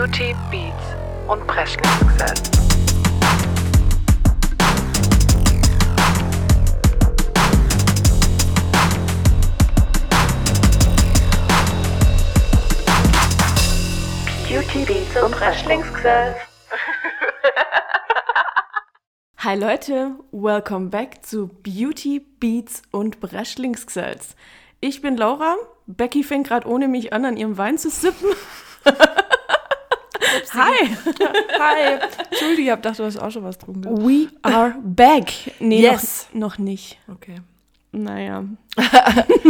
Beauty, Beats und Presley-Success. Beauty, Beats und Presley-Success. Hi Leute, welcome back zu Beauty, Beats und Breschlingsgesetz. Ich bin Laura. Becky fängt gerade ohne mich an, an ihrem Wein zu sippen. Hi. Hi. Entschuldige, ich hab gedacht, du hast auch schon was getrunken. We are back. Nee, Yes. noch, noch nicht. Okay. Naja.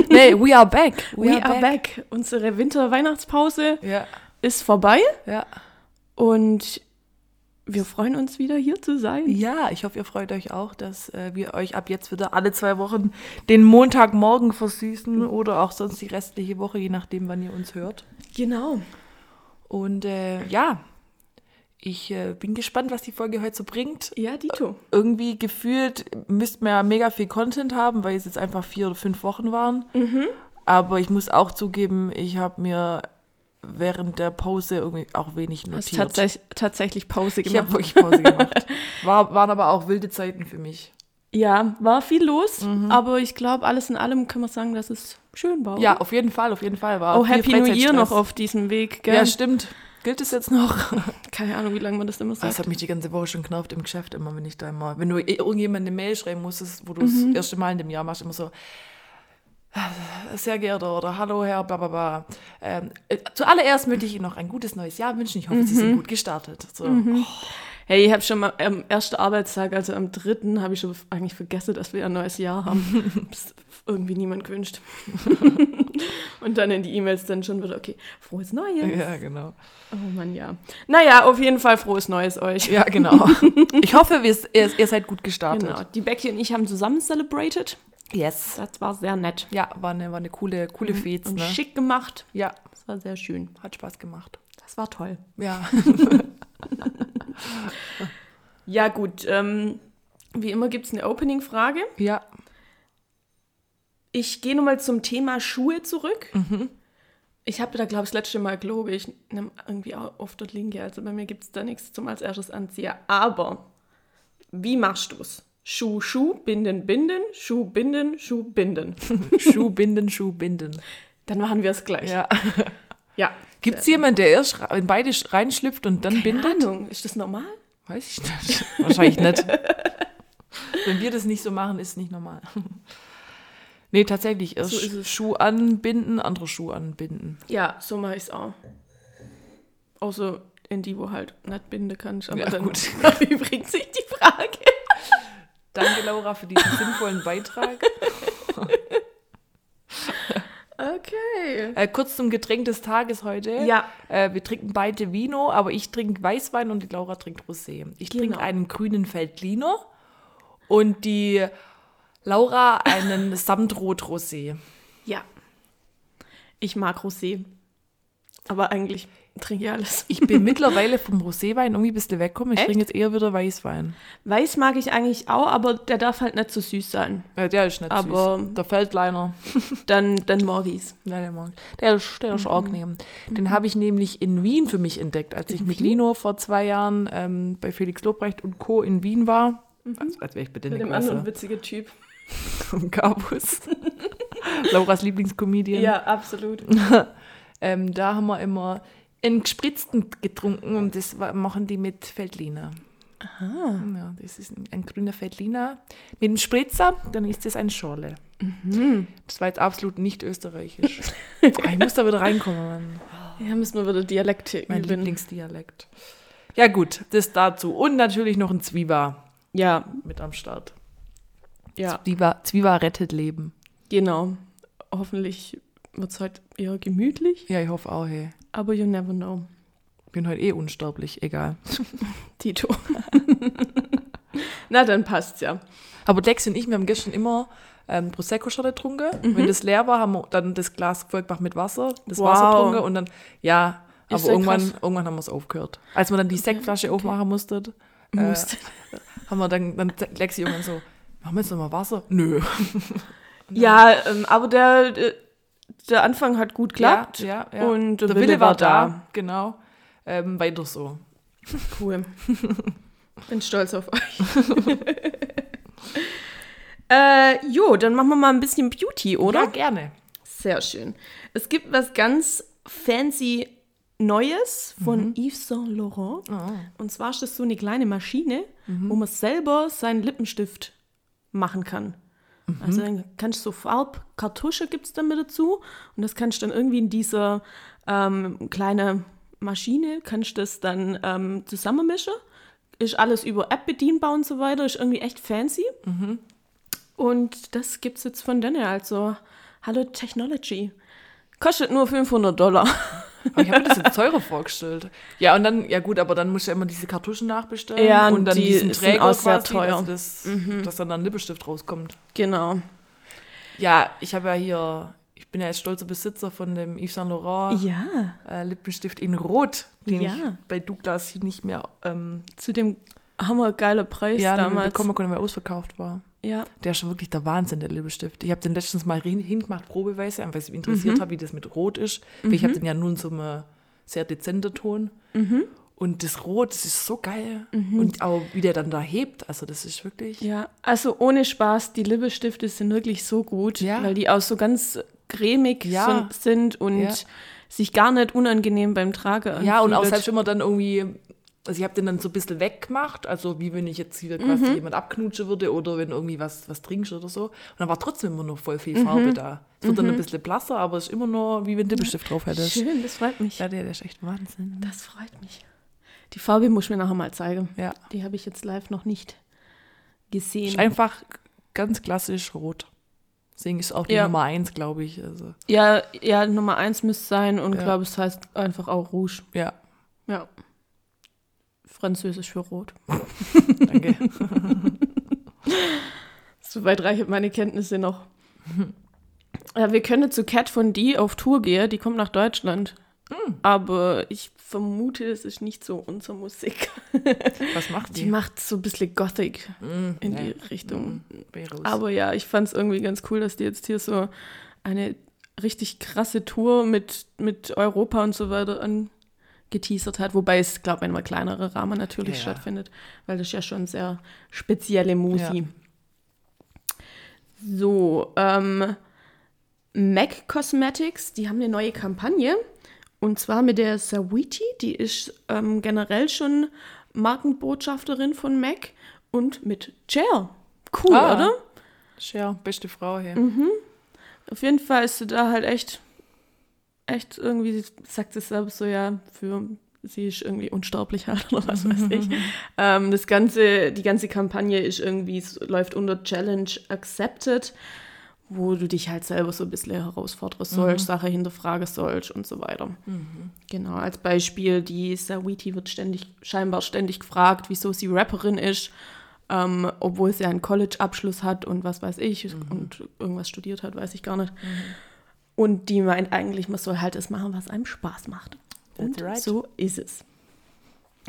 Nee, we are back. We, are, back. Unsere Winter-Weihnachtspause Ja, ist vorbei ja. und wir freuen uns wieder hier zu sein. Ja, ich hoffe, ihr freut euch auch, dass äh, wir euch ab jetzt wieder alle zwei Wochen den Montagmorgen versüßen oder auch sonst die restliche Woche, je nachdem, wann ihr uns hört. Genau. Und äh, ja, ich äh, bin gespannt, was die Folge heute so bringt. Ja, Dito. Irgendwie gefühlt müssten wir ja mega viel Content haben, weil es jetzt einfach vier oder fünf Wochen waren. Aber ich muss auch zugeben, ich habe mir während der Pause irgendwie auch wenig Hast notiert. tatsächlich, tatsächlich Pause Ich gemacht. habe wirklich Pause gemacht. War, waren aber auch wilde Zeiten für mich. Ja, war viel los, aber ich glaube, alles in allem können wir sagen, dass es schön war. Ja, oder? auf jeden Fall, auf jeden Fall. War Oh, Happy New Year noch auf diesem Weg, gell? Ja, stimmt. Gilt es jetzt noch? Keine Ahnung, wie lange man das immer Das sagt. hat mich die ganze Woche schon genervt im Geschäft, immer wenn ich da immer, wenn du irgendjemand eine Mail schreiben musstest, wo du Mhm. das erste Mal in dem Jahr machst, immer so, sehr geehrter oder hallo Herr Bababa. Ähm, äh, zuallererst möchte ich Ihnen noch ein gutes neues Jahr wünschen. Ich hoffe, Sie Mhm. sind gut gestartet. So. Oh, Hey, ich habe schon mal am ersten Arbeitstag, also am dritten, habe ich schon eigentlich vergessen, dass wir ein neues Jahr haben. irgendwie niemand gewünscht. Und dann in die E-Mails dann schon wieder, okay, frohes Neues. ja, genau. Oh Mann, ja. Naja, auf jeden Fall frohes Neues euch. Ja, genau. Ich hoffe, wir, ihr, ihr seid gut gestartet. Genau. Die Becky und ich haben zusammen celebrated. Yes. Das war sehr nett. Ja, war eine, war eine coole, coole Fez, Und ne? schick gemacht. Ja, Das war sehr schön. hat Spaß gemacht. Das war toll. Ja. Ja, gut. Ähm, wie immer gibt es eine Opening-Frage. Ja. Ich gehe nochmal zum Thema Schuhe zurück. Mhm. Ich habe da, glaube ich, das letzte Mal gelogen. Ich nehme irgendwie auch oft dort Linke. Also bei mir gibt es da nichts zum als erstes anziehen. Aber wie machst du es? Schuh, Schuh, Binden, Binden, Schuh, Binden, Schuh, Binden. Schuh binden, Schuh binden. Dann machen wir es gleich. Ja. ja. Gibt es jemanden, der erst in beide sch- reinschlüpft und dann Keine bindet? Ahnung, ist das normal? Weiß ich nicht. Wahrscheinlich nicht. Wenn wir das nicht so machen, ist es nicht normal. Nee, tatsächlich. Erst So. Schuh anbinden, andere Schuh anbinden. Ja, so mache ich es auch. Außer in die, wo halt nicht binden kannst. Aber Ja, dann gut. erübrigt sich die Frage. Danke, Laura, für diesen sinnvollen Beitrag. Okay. Äh, kurz zum Getränk des Tages heute. Ja. Äh, wir trinken beide Vino, aber ich trinke Weißwein und die Laura trinkt Rosé. Ich Genau. trinke einen grünen Veltliner und die Laura einen Samtrot-Rosé. Ja. Ich mag Rosé. Aber eigentlich trinke ich alles. Ich bin mittlerweile vom Roséwein irgendwie ein bisschen weggekommen. Ich Echt? trinke jetzt eher wieder Weißwein. Weiß mag ich eigentlich auch, aber der darf halt nicht so süß sein. Ja, der ist nicht Aber- süß. Der Feldliner. Dann, dann Morgis. Ja, der, mag. der ist, der ist angenehm. Den habe ich nämlich in Wien für mich entdeckt, als ich mit Lino vor zwei Jahren ähm, bei Felix Lobrecht und Co. in Wien war. Also, als wäre ich bitte Mit dem anderen Klasse. witziger Typ. Vom Gabus. Lauras Lieblingscomedian. Ja, absolut. Ähm, da haben wir immer einen gespritzten getrunken und das machen die mit Feldliner. Aha. Ja, das ist ein, grüner Feldliner mit einem Spritzer, dann ist das ein Schorle. Das war jetzt absolut nicht österreichisch. Aber ich muss da wieder reinkommen, Mann. Ja, müssen wir wieder Dialekte mein üben. Lieblingsdialekt. Ja gut, das dazu. Und natürlich noch ein Zwieber Ja, mit am Start. ja, Zwieber, Zwieber rettet Leben. genau. Hoffentlich wird es heute eher gemütlich, Ja, ich hoffe auch, hey. Aber you never know. Bin heute eh unsterblich, egal. Tito. Na, dann passt's ja. Aber Dex und ich, wir haben gestern immer ähm, Prosecco-Shot getrunken. Mhm. Wenn das leer war, haben wir dann das Glas voll gemacht mit Wasser, das Wow. Wasser getrunken und dann, ja, Ist aber irgendwann, krass. irgendwann haben wir es aufgehört. Als wir dann die Sektflasche aufmachen mussten, äh, haben wir dann, dann Lexi irgendwann so, machen wir jetzt nochmal Wasser? Nö. Ja, ähm, aber der, der- Anfang hat gut geklappt. Ja, ja, ja. Und der, Der Wille, war da. Genau. Ähm, weiter so. Cool. Bin stolz auf euch. äh, jo, dann machen wir mal ein bisschen Beauty, oder? Ja, gerne. Sehr schön. Es gibt was ganz fancy Neues von Yves Saint Laurent. Und zwar ist das so eine kleine Maschine, wo man selber seinen Lippenstift machen kann. Also dann kannst du so Farbkartusche gibt es dann mit dazu und das kannst du dann irgendwie in dieser ähm, kleine Maschine, kannst du das dann ähm, zusammenmischen. Ist alles über App bedienbar und so weiter, ist irgendwie echt fancy. Und das gibt es jetzt von denen, also Hallo Technology. Kostet nur 500 Dollar. Aber ich habe mir das jetzt teurer vorgestellt. Ja, und dann, ja gut, aber dann musst du ja immer diese Kartuschen nachbestellen. Ja, und dann die diesen Träger auch sehr quasi, teuer. Also das, dass dann ein Lippenstift rauskommt. Genau. Ja, ich habe ja hier, ich bin ja jetzt stolzer Besitzer von dem Yves Saint Laurent Ja, äh, Lippenstift in Rot, den Ja. ich bei Douglas nicht mehr ähm, zu dem hammergeiler Preis ja, damals. bekommen konnte, weil er ausverkauft war. Ja, Der ist schon wirklich der Wahnsinn, der Lippenstift. Ich habe den letztens mal hin- hingemacht, probeweise, weil es mich interessiert hat, wie das mit Rot ist. Weil ich habe den ja nun so einem sehr dezenten Ton. Und das Rot, das ist so geil. Und auch wie der dann da hebt, also das ist wirklich... ja. Also ohne Spaß, die Lippestifte sind wirklich so gut, Ja. weil die auch so ganz cremig Ja. sind und Ja. sich gar nicht unangenehm beim Tragen Ja, und auch anfühlt. selbst wenn man dann irgendwie, also ich habe den dann so ein bisschen weggemacht, also wie wenn ich jetzt hier quasi jemand abknutschen würde oder wenn irgendwie was, was trinkst oder so. Und dann war trotzdem immer noch voll viel Farbe da. Es wird dann ein bisschen blasser, aber es ist immer noch wie wenn du Lippenstift drauf hättest. Schön, das freut mich. Ja, der, der ist echt Wahnsinn. Das freut mich. Die Farbe muss ich mir nachher mal zeigen. Ja. Die habe ich jetzt live noch nicht gesehen. Ist einfach ganz klassisch rot. Deswegen ist auch die Ja. Nummer eins, glaube ich. Also, Ja, ja, Nummer eins müsste sein und Ja. glaube, es heißt einfach auch Rouge. ja, Ja. Französisch für Rot. danke. Soweit reichen meine Kenntnisse noch. Ja, wir können zu Cat von D auf Tour gehen, die kommt nach Deutschland. Aber ich vermute, es ist nicht so unsere Musik. Was macht Die die? macht so ein bisschen Gothic Mm, in nee. die Richtung. Raus. Aber ja, ich fand es irgendwie ganz cool, dass die jetzt hier so eine richtig krasse Tour mit, mit Europa und so weiter angeteasert hat. Wobei es, glaube ich, in einem kleineren Rahmen natürlich Ja. stattfindet, weil das ist ja schon sehr spezielle Musi. Ja. So, ähm, MAC Cosmetics, die haben eine neue Kampagne. Und zwar mit der Sawiti, die ist ähm, generell schon Markenbotschafterin von MAC. Und mit Cher. Cool, Ah. oder? Cher, beste Frau hier. Auf jeden Fall ist sie da halt echt, echt irgendwie, sie sagt es selbst so, ja, für sie ist irgendwie unsterblich halt oder was weiß ich. ähm, das ganze, die ganze Kampagne ist irgendwie, läuft unter Challenge Accepted, wo du dich halt selber so ein bisschen herausfordern sollst, Sache hinterfragen sollst und so weiter. Genau, als Beispiel, die Sawiti wird ständig, scheinbar ständig gefragt, wieso sie Rapperin ist, ähm, obwohl sie einen College-Abschluss hat und was weiß ich und irgendwas studiert hat, weiß ich gar nicht. Und die meint eigentlich, man soll halt das machen, was einem Spaß macht. Und right. so ist es.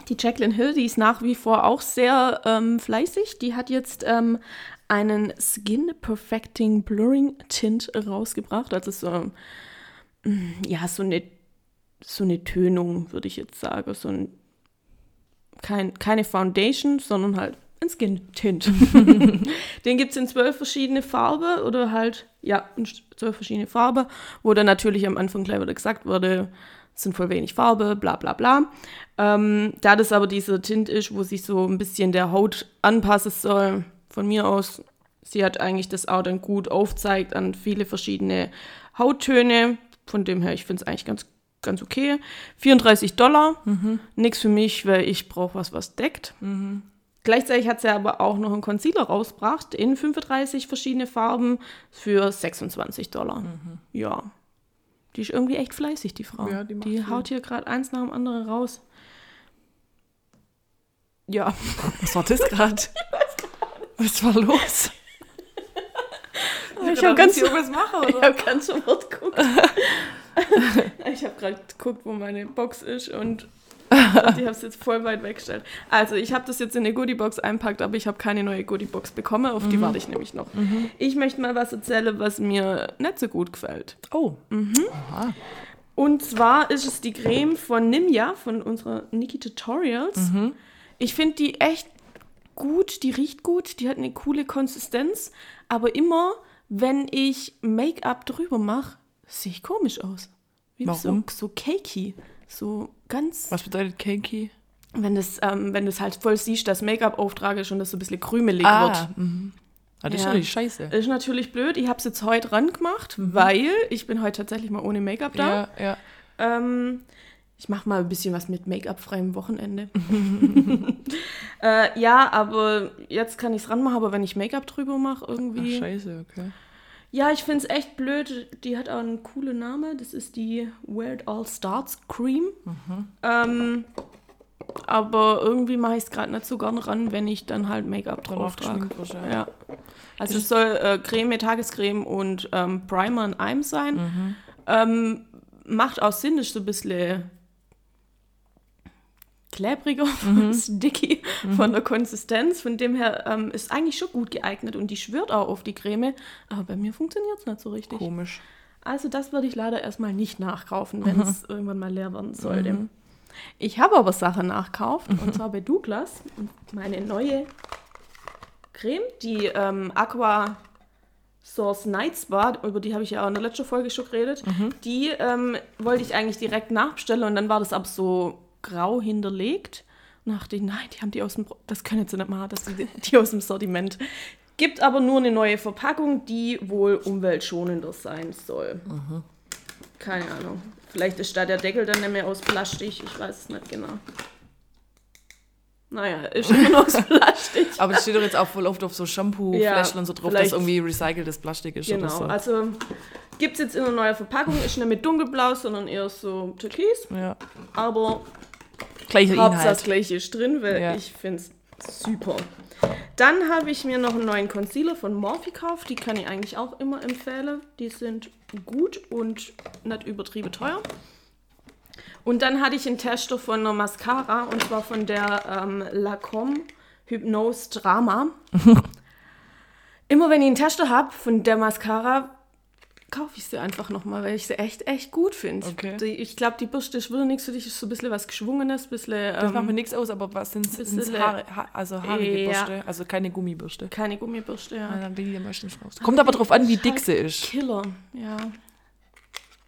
Die Jacqueline Hill, die ist nach wie vor auch sehr ähm, fleißig. Die hat jetzt ähm, einen Skin Perfecting Blurring Tint rausgebracht. Also so, mm, ja, so eine, so eine Tönung, würde ich jetzt sagen. So ein, kein, keine Foundation, sondern halt ein Skin Tint. Den gibt es in zwölf verschiedene Farben oder halt, ja, in zwölf verschiedene Farben, wo dann natürlich am Anfang gleich wieder gesagt wurde, es sind voll wenig Farbe, bla bla bla. Ähm, da das aber dieser Tint ist, wo sich so ein bisschen der Haut anpassen soll, von mir aus, sie hat eigentlich das auch dann gut aufzeigt an viele verschiedene Hauttöne. Von dem her, ich finde es eigentlich ganz, ganz okay. 34 Dollar, nix für mich, weil ich brauche was, was deckt. Gleichzeitig hat sie aber auch noch einen Concealer rausgebracht in 35 verschiedene Farben für 26 Dollar. Ja. Die ist irgendwie echt fleißig, die Frau. Ja, die macht die haut hier gerade eins nach dem anderen raus. Ja. Was war das gerade? Was war los? Ich habe ganz, irgendwas machen, ich oder? hab ganz verwirrt geguckt. ich habe gerade geguckt, wo meine Box ist und, und die habe es jetzt voll weit weggestellt. Also ich habe das jetzt in eine Goodiebox einpackt, aber ich habe keine neue Goodiebox bekommen. Auf die warte ich nämlich noch. Ich möchte mal was erzählen, was mir nicht so gut gefällt. Oh, Mhm. Aha. Und zwar ist es die Creme von Nimja, von unserer Niki Tutorials. Ich finde die echt gut, die riecht gut, die hat eine coole Konsistenz. Aber immer, wenn ich Make-up drüber mache, sehe ich komisch aus. Wie Warum? So, so cakey. So ganz. Was bedeutet Cakey? Wenn das, ähm, wenn du es halt voll siehst, dass Make-up auftrage schon, dass so ein bisschen krümelig Ah, wird. mhm. ah, das ist Ja. natürlich scheiße. Ist natürlich blöd. Ich habe es jetzt heute ran gemacht, weil ich bin heute tatsächlich mal ohne Make-up da. Ja, ja. Ähm, ich mache mal ein bisschen was mit Make-up-freiem Wochenende. äh, ja, aber jetzt kann ich es ranmachen, aber wenn ich Make-up drüber mache, Ach, irgendwie. scheiße, okay. Ja, ich finde es echt blöd. Die hat auch einen coolen Namen. Das ist die Where It All Starts Cream. Ähm, aber irgendwie mache ich es gerade nicht so gern ran, wenn ich dann halt Make-up drauf trage. Ja. Also es soll äh, Creme, Tagescreme und ähm, Primer in einem sein. Mhm. Ähm, macht auch Sinn, ist so ein bisschen klebriger, Mhm. sticky von der Konsistenz. Von dem her ähm, ist eigentlich schon gut geeignet und die schwört auch auf die Creme. Aber bei mir funktioniert es nicht so richtig. Komisch. Also das würde ich leider erstmal nicht nachkaufen, wenn Mhm. es irgendwann mal leer werden sollte. Ich habe aber Sachen nachkauft und zwar bei Douglas meine neue Creme, die ähm, Aqua Source Night Spa, über die habe ich ja auch in der letzten Folge schon geredet. Die ähm, wollte ich eigentlich direkt nachbestellen und dann war das aber so grau hinterlegt. Und dachte ich, nein, die haben die aus dem, das können sie nicht machen, dass die, die aus dem Sortiment. Gibt aber nur eine neue Verpackung, die wohl umweltschonender sein soll. Keine Ahnung. Vielleicht ist da der Deckel dann nicht mehr aus Plastik, ich weiß es nicht genau. Naja, ist immer noch aus Plastik. Aber das steht doch jetzt auch voll oft auf so Shampoo-Fläschchen Ja, und so drauf, dass irgendwie recyceltes Plastik ist Genau, oder so. also gibt es jetzt in einer neuen Verpackung, ist nicht mit dunkelblau, sondern eher so türkis. ja. Aber Das Inhalt. gleiche ist drin, weil Ja. ich finde es super. Dann habe ich mir noch einen neuen Concealer von Morphe gekauft. Die kann ich eigentlich auch immer empfehlen. Die sind gut und nicht übertrieben teuer. Und dann hatte ich einen Tester von einer Mascara und zwar von der ähm, Lacombe Hypnose Drama. immer wenn ich einen Tester habe von der Mascara, kaufe ich sie einfach nochmal, weil ich sie echt, echt gut finde. Okay. Ich glaube, die Bürste ist wieder nichts für dich, ist so ein bisschen was Geschwungenes, ein bisschen. Das macht mir Ähm, nichts aus, aber was sind es? Haare, ha also haarige Ja. Bürste, also keine Gummibürste. keine Gummibürste, ja. Ja, dann bin ich ja meistens raus. Kommt aber drauf an, wie dick sie ist. Killer, ja.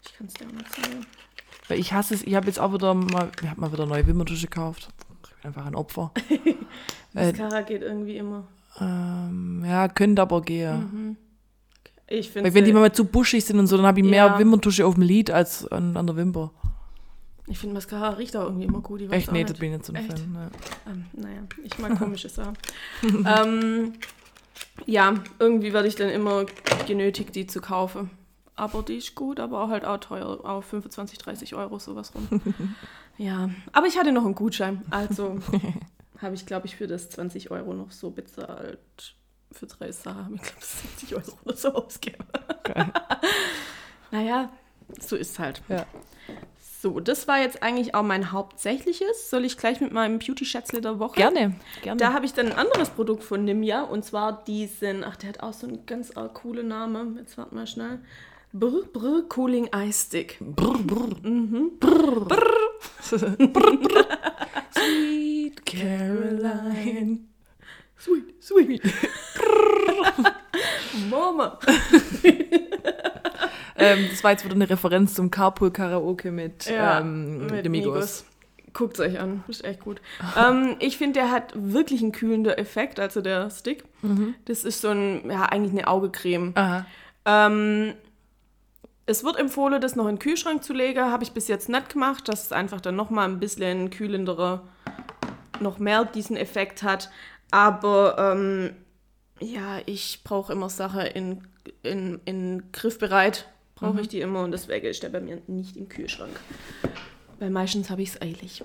Ich kann es dir auch nicht sagen. Weil ich hasse es, ich habe jetzt auch wieder mal, ich habe mal wieder neue Wimperntusche gekauft. Ich bin einfach ein Opfer. Äh, Mascara geht irgendwie immer. ähm, ja, könnte aber gehen. Ich finde Weil wenn die mal zu buschig sind und so, dann habe ich mehr Ja. Wimperntusche auf dem Lid als an, an der Wimper. ich finde Mascara riecht auch irgendwie immer gut. Ich Echt? Nee, das bin ich nicht so ein? Fan. Ne. Ähm, naja, ich mag komische Sachen. ähm, ja, irgendwie werde ich dann immer genötigt, die zu kaufen. Aber die ist gut, aber auch halt auch teuer. Auch 25, 30 Euro, sowas rum. ja, aber ich hatte noch einen Gutschein. Also habe ich, glaube ich, für das 20 Euro noch so bezahlt. Für drei habe ich, glaube ich, 70 Euro oder so ausgegeben. naja, so ist halt. Ja. So, das war jetzt eigentlich auch mein hauptsächliches. Soll ich gleich mit meinem Beauty-Schätzle der Woche? Gerne, gerne. Da habe ich dann ein anderes Produkt von Nimja und zwar diesen, ach, der hat auch so einen ganz coolen Namen. Jetzt warten wir schnell. Brr, brr, Cooling Eye Stick. brr, brr. Mhm. Sweet Caroline. Sweet, sweet. Mama. ähm, das war jetzt wieder eine Referenz zum Carpool Karaoke mit, ähm, mit den Migos. Guckt euch an, ist echt gut. ähm, ich finde, der hat wirklich einen kühlender Effekt, also der Stick. Das ist so ein, ja, eigentlich eine Augecreme. Ähm, es wird empfohlen, das noch in den Kühlschrank zu legen. Habe ich bis jetzt nicht gemacht, dass es einfach dann nochmal ein bisschen kühlenderer, noch mehr diesen Effekt hat. Aber ähm, ja, ich brauche immer Sachen in, in, in griffbereit. Brauche ich die immer und deswegen ist der bei mir nicht im Kühlschrank. Weil meistens habe ich es eilig.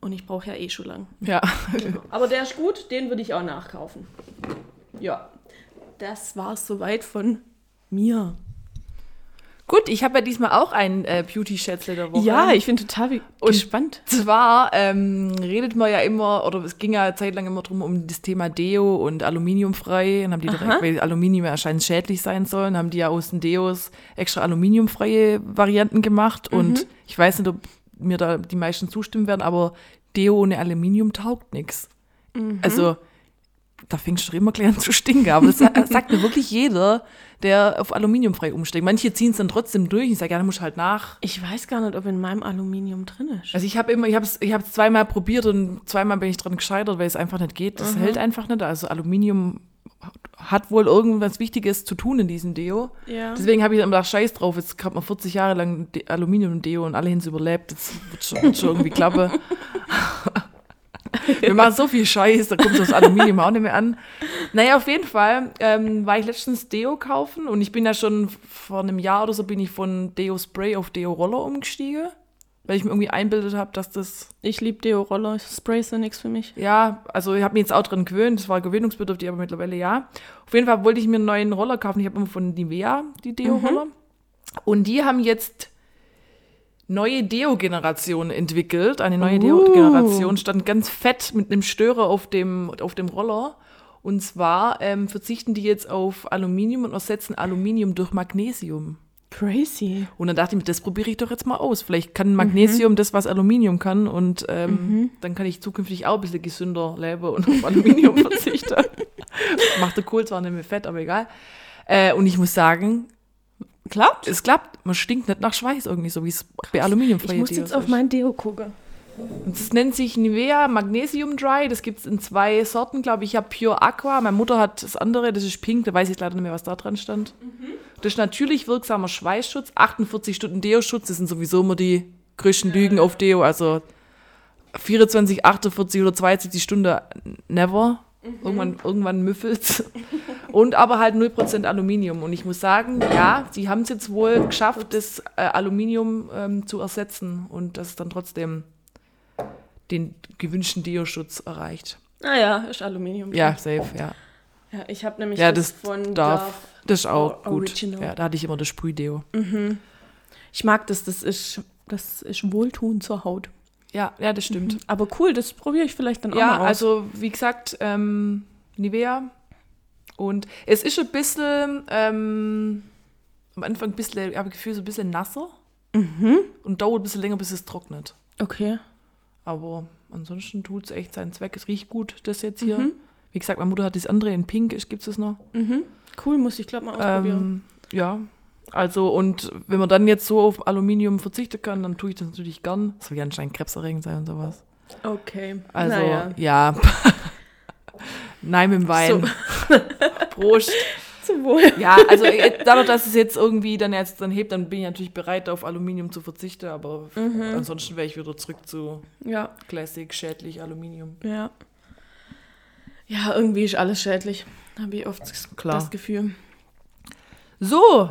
Und ich brauche ja eh schon lang. Ja. Aber der ist gut, den würde ich auch nachkaufen. Ja, das war es soweit von mir. Gut, ich habe ja diesmal auch ein äh, Beauty-Schätzle der Woche. Ja, ich bin total Und gespannt. zwar ähm, redet man ja immer, oder es ging ja eine Zeit lang immer drum um das Thema Deo und aluminiumfrei. Und haben die direkt, weil Aluminium ja anscheinend schädlich sein sollen, haben die ja aus den Deos extra aluminiumfreie Varianten gemacht. Und ich weiß nicht, ob mir da die meisten zustimmen werden, aber Deo ohne Aluminium taugt nichts. Also, da fängst du schon immer gleich an zu stinken. Aber das sa- sagt mir wirklich jeder, der auf aluminiumfrei umsteigt. Manche ziehen es dann trotzdem durch. Ich sage, ja, dann musst du halt nach. Ich weiß gar nicht, ob in meinem Aluminium drin ist. Also ich habe immer, ich habe es ich hab's zweimal probiert und zweimal bin ich dran gescheitert, weil es einfach nicht geht. Das hält einfach nicht. Also Aluminium hat wohl irgendwas Wichtiges zu tun in diesem Deo. Ja. Deswegen habe ich dann gedacht, scheiß drauf, jetzt hat man 40 Jahre lang De- Aluminium-Deo und alle hin überlebt. Das wird schon, wird schon irgendwie klappen. Wir machen so viel Scheiß, da kommt das Aluminium auch nicht mehr an. Naja, auf jeden Fall ähm, war ich letztens Deo kaufen und ich bin ja schon vor einem Jahr oder so bin ich von Deo Spray auf Deo Roller umgestiegen, weil ich mir irgendwie einbildet habe, dass das, Ich liebe Deo-Roller. Sprays sind nichts für mich. ja, also ich habe mich jetzt auch dran gewöhnt, das war gewöhnungsbedürftig, aber mittlerweile ja. Auf jeden Fall wollte ich mir einen neuen Roller kaufen, ich habe immer von Nivea die Deo-Roller und die haben jetzt neue Deo-Generation entwickelt. Eine neue Uh. Deo-Generation stand ganz fett mit einem Störer auf dem, auf dem Roller. Und zwar ähm, verzichten die jetzt auf Aluminium und ersetzen Aluminium durch Magnesium. Crazy. Und dann dachte ich mir, das probiere ich doch jetzt mal aus. Vielleicht kann Magnesium das, was Aluminium kann. Und ähm, dann kann ich zukünftig auch ein bisschen gesünder leben und auf Aluminium verzichten. Macht der Kohl zwar nicht mehr fett, aber egal. Äh, und ich muss sagen, Klappt? es klappt. Man stinkt nicht nach Schweiß irgendwie, so wie es bei Aluminiumfreie Ich muss Deos jetzt auf ist. mein Deo gucken. Und Das nennt sich Nivea Magnesium Dry. Das gibt es in zwei Sorten, glaube ich. Ich habe Pure Aqua. Meine Mutter hat das andere, das ist pink. Da weiß ich leider nicht mehr, was da dran stand. Das ist natürlich wirksamer Schweißschutz. 48 Stunden Deo-Schutz. Das sind sowieso immer die größten Lügen auf Deo. Also 24, 48 oder 72 Stunden never. Irgendwann, irgendwann müffelt Und aber halt 0% Aluminium. Und ich muss sagen, ja, sie haben es jetzt wohl geschafft, das äh, Aluminium ähm, zu ersetzen und dass es dann trotzdem den gewünschten Deo-Schutz erreicht. Naja, ist Aluminium. Ja, safe, ja. ja ich habe nämlich Ja, das, das von darf. Dove. Das ist auch gut. Original. Ja, da hatte ich immer das Sprühdeo. Ich mag das, das ist, das ist Wohltun zur Haut. Ja, ja, das stimmt. Aber cool, das probiere ich vielleicht dann auch Ja, mal aus. also wie gesagt, ähm, Nivea. Und es ist ein bisschen, ähm, am Anfang ein bisschen, ich habe das Gefühl, so ein bisschen nasser. Und dauert ein bisschen länger, bis es trocknet. Okay. Aber ansonsten tut es echt seinen Zweck. Es riecht gut, das jetzt hier. Wie gesagt, meine Mutter hat das andere in Pink, gibt es noch. Cool, muss ich glaube mal ausprobieren. Ähm, ja, also und wenn man dann jetzt so auf Aluminium verzichten kann, dann tue ich das natürlich gern. Das soll ja anscheinend krebserregend sein und sowas. okay. Also, naja. ja. Nein mit dem Wein. Prost. Zum Wohl. Ja, also äh, dadurch, dass es jetzt irgendwie dann jetzt dann hebt, dann bin ich natürlich bereit, auf Aluminium zu verzichten, aber ansonsten wäre ich wieder zurück zu Ja, Classic, schädlich, Aluminium. ja. Ja, irgendwie ist alles schädlich. Habe ich oft Klar. das Gefühl. So,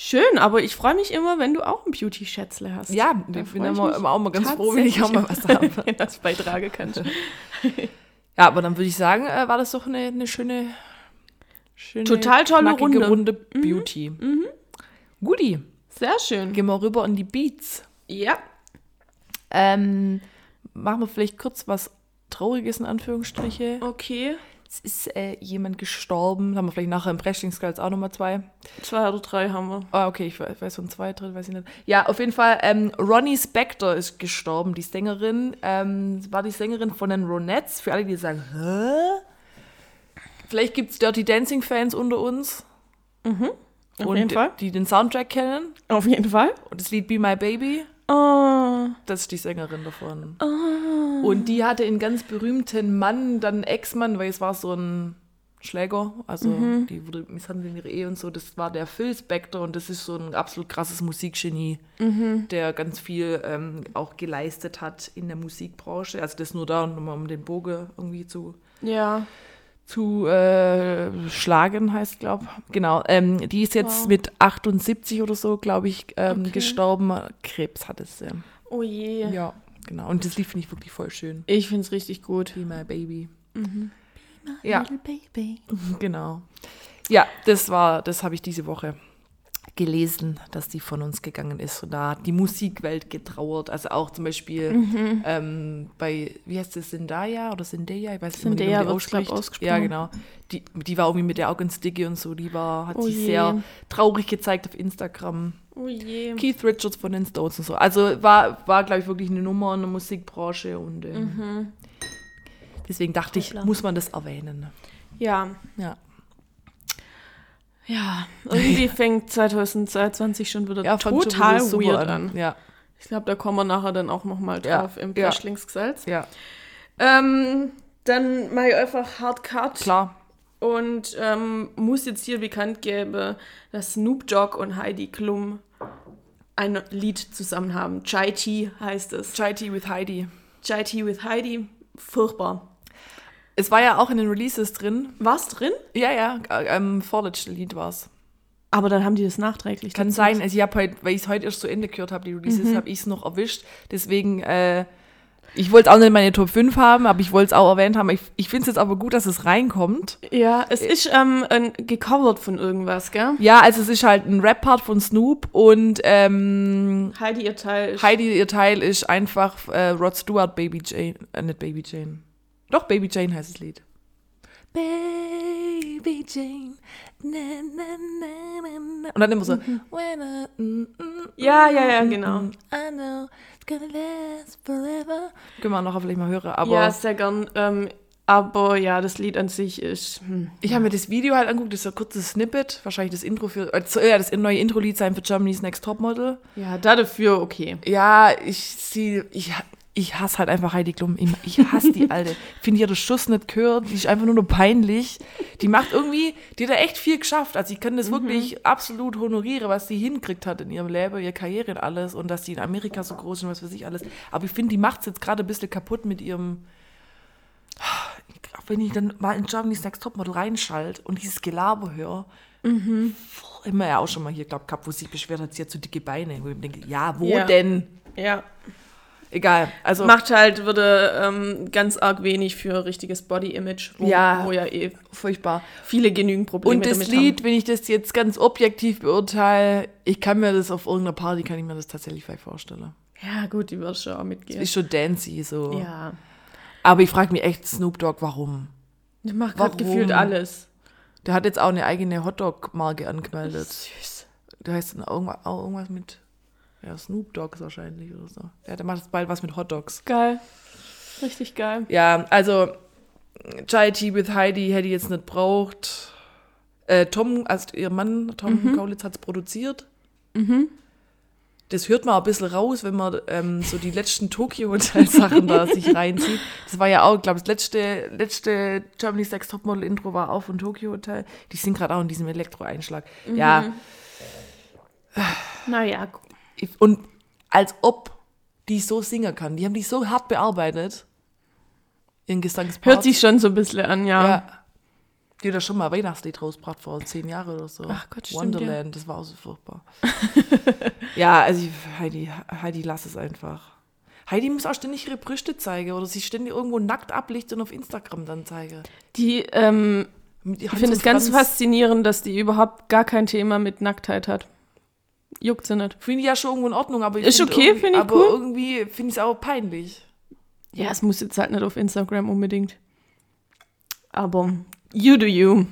Schön, aber ich freue mich immer, wenn du auch ein Beauty-Schätzle hast. ja, Da ich bin ich immer, auch mal ganz froh, wenn ich auch mal was habe. immer, das beitragen kannst. Ja, aber dann würde ich sagen, äh, war das doch eine, eine schöne, schöne, Total tolle knackige Runde. Beauty. Guti, Sehr schön. gehen wir rüber in die Beats. Ja. Ähm, machen wir vielleicht kurz was Trauriges in Anführungsstriche. Okay. Es ist äh, jemand gestorben. Haben wir vielleicht nachher im Pressing-Skulls auch nochmal zwei. Zwei oder drei haben wir. Ah, okay, ich weiß, weiß von zwei drin, weiß ich nicht. Ja, auf jeden Fall, ähm, Ronnie Spector ist gestorben, die Sängerin. Ähm, war die Sängerin von den Ronettes. Für alle, die sagen, hä? Vielleicht gibt es Dirty Dancing-Fans unter uns. Auf und jeden Fall. die den Soundtrack kennen. Auf jeden Fall. Und das Lied Be My Baby, Oh. das ist die Sängerin davon. Und die hatte einen ganz berühmten Mann, dann Ex-Mann, weil es war so ein Schläger, also die wurde misshandelt in ihrer Ehe und so. Das war der Phil Spector und das ist so ein absolut krasses Musikgenie, der ganz viel ähm, auch geleistet hat in der Musikbranche. Also das nur da, um, um den Bogen irgendwie zu Ja. zu äh, schlagen, heißt, glaube Genau. Ähm, die ist jetzt Wow. mit 78 oder so, glaube ich, ähm, Okay. gestorben. Krebs hatte sie. Oh je. Ja, genau. Und das Lied finde ich wirklich voll schön. Ich finde es richtig gut. Be my baby. Ja, genau. Ja, das war, das habe ich diese Woche gelesen, dass die von uns gegangen ist. Und da hat die Musikwelt getrauert. Also auch zum Beispiel Mhm. ähm, bei, wie heißt das, Zendaya oder Zendaya? Ich weiß nicht, Zendaya wie man die ausspricht. ausgesprochen. Ja, genau. Die, die war irgendwie mit der Augensticke und so. Die war, hat Oh sich je. sehr traurig gezeigt auf Instagram. Oh je. Keith Richards von den Stones und so. Also war, war glaube ich, wirklich eine Nummer in der Musikbranche und ähm, Mhm. deswegen dachte ich, muss man das erwähnen. Ja, Ja, ja. Irgendwie fängt 2022 schon wieder ja fand schon total wieder weird an. Ja, Ich glaube, da kommen wir nachher dann auch nochmal Ja, drauf im ja. Verschlingsgesetz. ja, Ähm, dann mache ich einfach Hard Cut. klar. Und ähm, muss jetzt hier bekannt geben, dass Snoop Dogg und Heidi Klum ein Lied zusammen haben. Chai Tea heißt es. Chai Tea with Heidi. Chai Tea with Heidi. Furchtbar. Es war ja auch in den Releases drin. War's drin? Ja, ja, äh, ähm, vorletzte Lied war es. Aber dann haben die das nachträglich. Kann sein, also ich habe heute, weil ich es heute erst zu Ende gehört habe, die Releases, habe ich es noch erwischt. Deswegen, äh, ich wollte es auch nicht in meine Top 5 haben, aber ich wollte es auch erwähnt haben. Ich, ich finde es jetzt aber gut, dass es reinkommt. Ja, es ist ähm, ein, gecovert von irgendwas, gell? Ja, also es ist halt ein Rap-Part von Snoop und ähm, Heidi ihr Teil ist. Heidi, ihr Teil ist einfach äh, Rod Stewart, Baby Jane. Äh, nicht Baby Jane. Doch, Baby Jane heißt das Lied. Baby Jane. Na, na, na, na, na. Und dann immer so. When I, mm, mm, Ja, ja, ja, mm, genau. mm, I know gonna last forever. Können wir nachher vielleicht mal hören. Aber ja, sehr gern. Ähm, aber ja, das Lied an sich ist. Hm. ich habe mir das Video halt angeguckt, das ist ein kurzes Snippet. Wahrscheinlich das Intro für. Äh, so, ja, das neue Intro-Lied sein für Germany's Next Topmodel. Ja, da dafür okay. Ja, ich sie, ich, ich hasse halt einfach Heidi Klum. Ich, ich hasse die Alte. Ich finde ihre Schuss nicht gehört. Die ist einfach nur noch peinlich. Die macht irgendwie, die hat da echt viel geschafft. Also ich kann das wirklich absolut honorieren, was sie hingekriegt hat in ihrem Leben, ihre Karriere und alles und dass die in Amerika so groß ist und was weiß ich alles. Aber ich finde, die macht es jetzt gerade ein bisschen kaputt mit ihrem wenn ich dann mal in Germany's Next Topmodel reinschalte und dieses Gelaber höre, boah, immer ja auch schon mal hier, glaube gehabt, wo sie sich beschwert hat, sie hat so dicke Beine. Wo ich denke, ja, wo Ja. denn? Ja. Egal. Also Macht halt, würde ähm, ganz arg wenig für richtiges Body-Image, wo Ja. wo ja eh furchtbar. viele genügend Probleme Und das damit Lied, wenn ich das jetzt ganz objektiv beurteile, ich kann mir das auf irgendeiner Party, kann ich mir das tatsächlich vielleicht vorstellen. haben. Ja, gut, die würde schon auch mitgehen. ist schon dancy so. ja. Aber ich frage mich echt, Snoop Dogg, warum? Die macht gerade gefühlt alles. Der hat jetzt auch eine eigene Hotdog-Marke angemeldet. Süß. Der heißt dann irgendwas mit ja, Snoop Dogs wahrscheinlich oder so. Ja, der macht jetzt bald was mit Hotdogs. Geil. Richtig geil. Ja, also Chai Tea with Heidi hätte ich jetzt nicht braucht. Äh, Tom, also ihr Mann, Tom Kaulitz, hat es produziert. Das hört man auch ein bisschen raus, wenn man ähm, so die letzten Tokyo-Hotel-Sachen da sich reinzieht. Das war ja auch, glaube ich, das letzte, letzte Germany's Next Topmodel-Intro war auch von Tokyo Hotel. Die sind gerade auch in diesem Elektro-Einschlag. Ja, Naja, gu- ich- und als ob die so singen kann. Die haben die so hart bearbeitet. Ihren Gesangspart. hört sich schon so ein bisschen an, ja. Ja. Die hat da schon mal Weihnachtslied rausgebracht vor zehn Jahren oder so. Ach Gott, stimmt, Wonderland, das war auch so furchtbar. ja, also ich, Heidi, Heidi, lass es einfach. Heidi muss auch ständig ihre Brüste zeigen oder sich ständig irgendwo nackt ablichten und auf Instagram dann zeigen. Die, ähm, ich finde es ganz faszinierend, dass die überhaupt gar kein Thema mit Nacktheit hat. Juckt sie nicht. Finde ich ja schon irgendwo in Ordnung, aber ich Ist okay, irgendwie- find ich aber cool. irgendwie finde ich es auch peinlich. Ja, es muss jetzt halt nicht auf Instagram unbedingt. Aber you do you.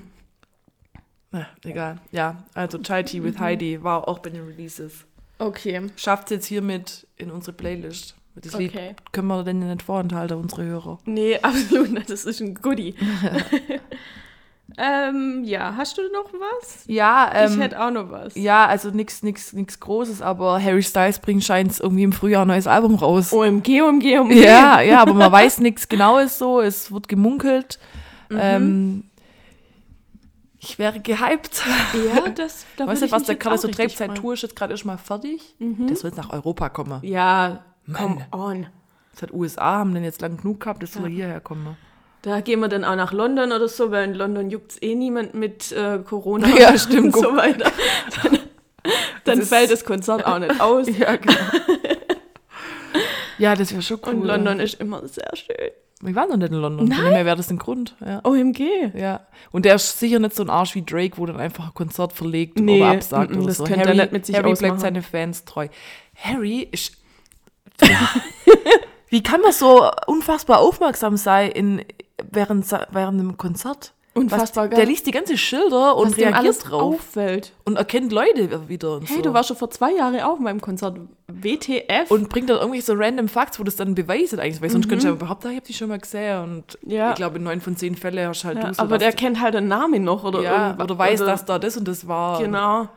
Na, egal. Ja, also Chai Tea with Heidi war auch bei den Releases. Okay. Schafft es jetzt hiermit in unsere Playlist. Das Lied Okay. können wir denn nicht vorenthalten, unsere Hörer. Nee, absolut nicht. Das ist ein Goodie. ähm, ja, hast du noch was? Ja, ich ähm, hätte auch noch was. ja, also nichts nix, nix Großes, aber Harry Styles bringt scheint irgendwie im Frühjahr ein neues Album raus. OMG, OMG, OMG. Ja, ja, aber man weiß nichts Genaues so, es wird gemunkelt. Mhm. Ähm, ich wäre gehypt. Ja, das, da weißt du, was ich der gerade so richtig Seine. Tour ist jetzt gerade erstmal fertig. Der soll jetzt nach Europa kommen. Ja, come Mann. on. Das hat USA, haben den jetzt lang genug gehabt, das soll er hierher kommen. Da gehen wir dann auch nach London oder so, weil in London juckt es eh niemand mit äh, Corona Ja, stimmt. und so weiter. Dann, dann ist- fällt das Konzert auch nicht aus. Ja, genau. ja, das wäre schon cool. Und London ist immer sehr schön. Wir waren noch nicht in London. Nein. Mehr wäre das ein Grund. Ja. OMG. Ja. Und der ist sicher nicht so ein Arsch wie Drake, wo dann einfach ein Konzert verlegt Nee, oder absagt mm, mm, oder das so. könnte er Harry, nicht mit sich Harry ausmachen. bleibt seine Fans treu. Harry ist. wie kann man so unfassbar aufmerksam sein in, während, während einem Konzert? Unfassbar Was, geil. Der liest die ganze Schilder und Was reagiert alles drauf. auffällt. Und erkennt Leute wieder und Hey, so. du warst schon vor zwei Jahren auch in meinem Konzert. WTF. und bringt dann irgendwelche so random Facts, wo das dann beweiset eigentlich. Weil sonst könntest du ja behaupten, ich habe die schon mal gesehen. Und Mhm. Ja. ich glaube, in neun von zehn Fällen hast halt ja, du so aber der kennt halt den Namen noch oder ja, oder weiß, dass da das und das war. Genau.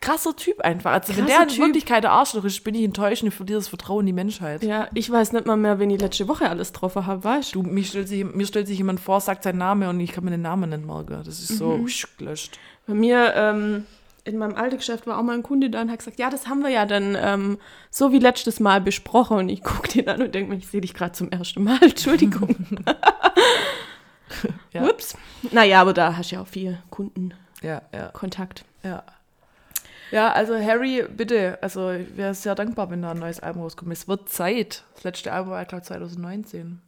Krasser Typ einfach. Also wenn Krasser der in Typ. Wirklichkeit der Arschloch ist, bin ich enttäuscht und verliere das Vertrauen in die Menschheit. Ja, ich weiß nicht mal mehr, wen ich letzte Woche alles getroffen habe, weißt du? Mir stellt, sich, mir stellt sich jemand vor, sagt seinen Namen und ich kann mir den Namen nicht merken. Das ist so Mhm. gelöscht. Bei mir ähm, in meinem alten Geschäft war auch mal ein Kunde da und hat gesagt, ja, das haben wir ja dann ähm, so wie letztes Mal besprochen. Und ich gucke den an und denke mir, ich sehe dich gerade zum ersten Mal. Entschuldigung. Ja. Ups. Naja, aber da hast du ja auch viel Kundenkontakt. Ja, ja. Ja. Ja, also Harry, bitte, also ich wäre sehr dankbar, wenn da ein neues Album rauskommt. Es wird Zeit. Das letzte Album war, glaube ich, 2019.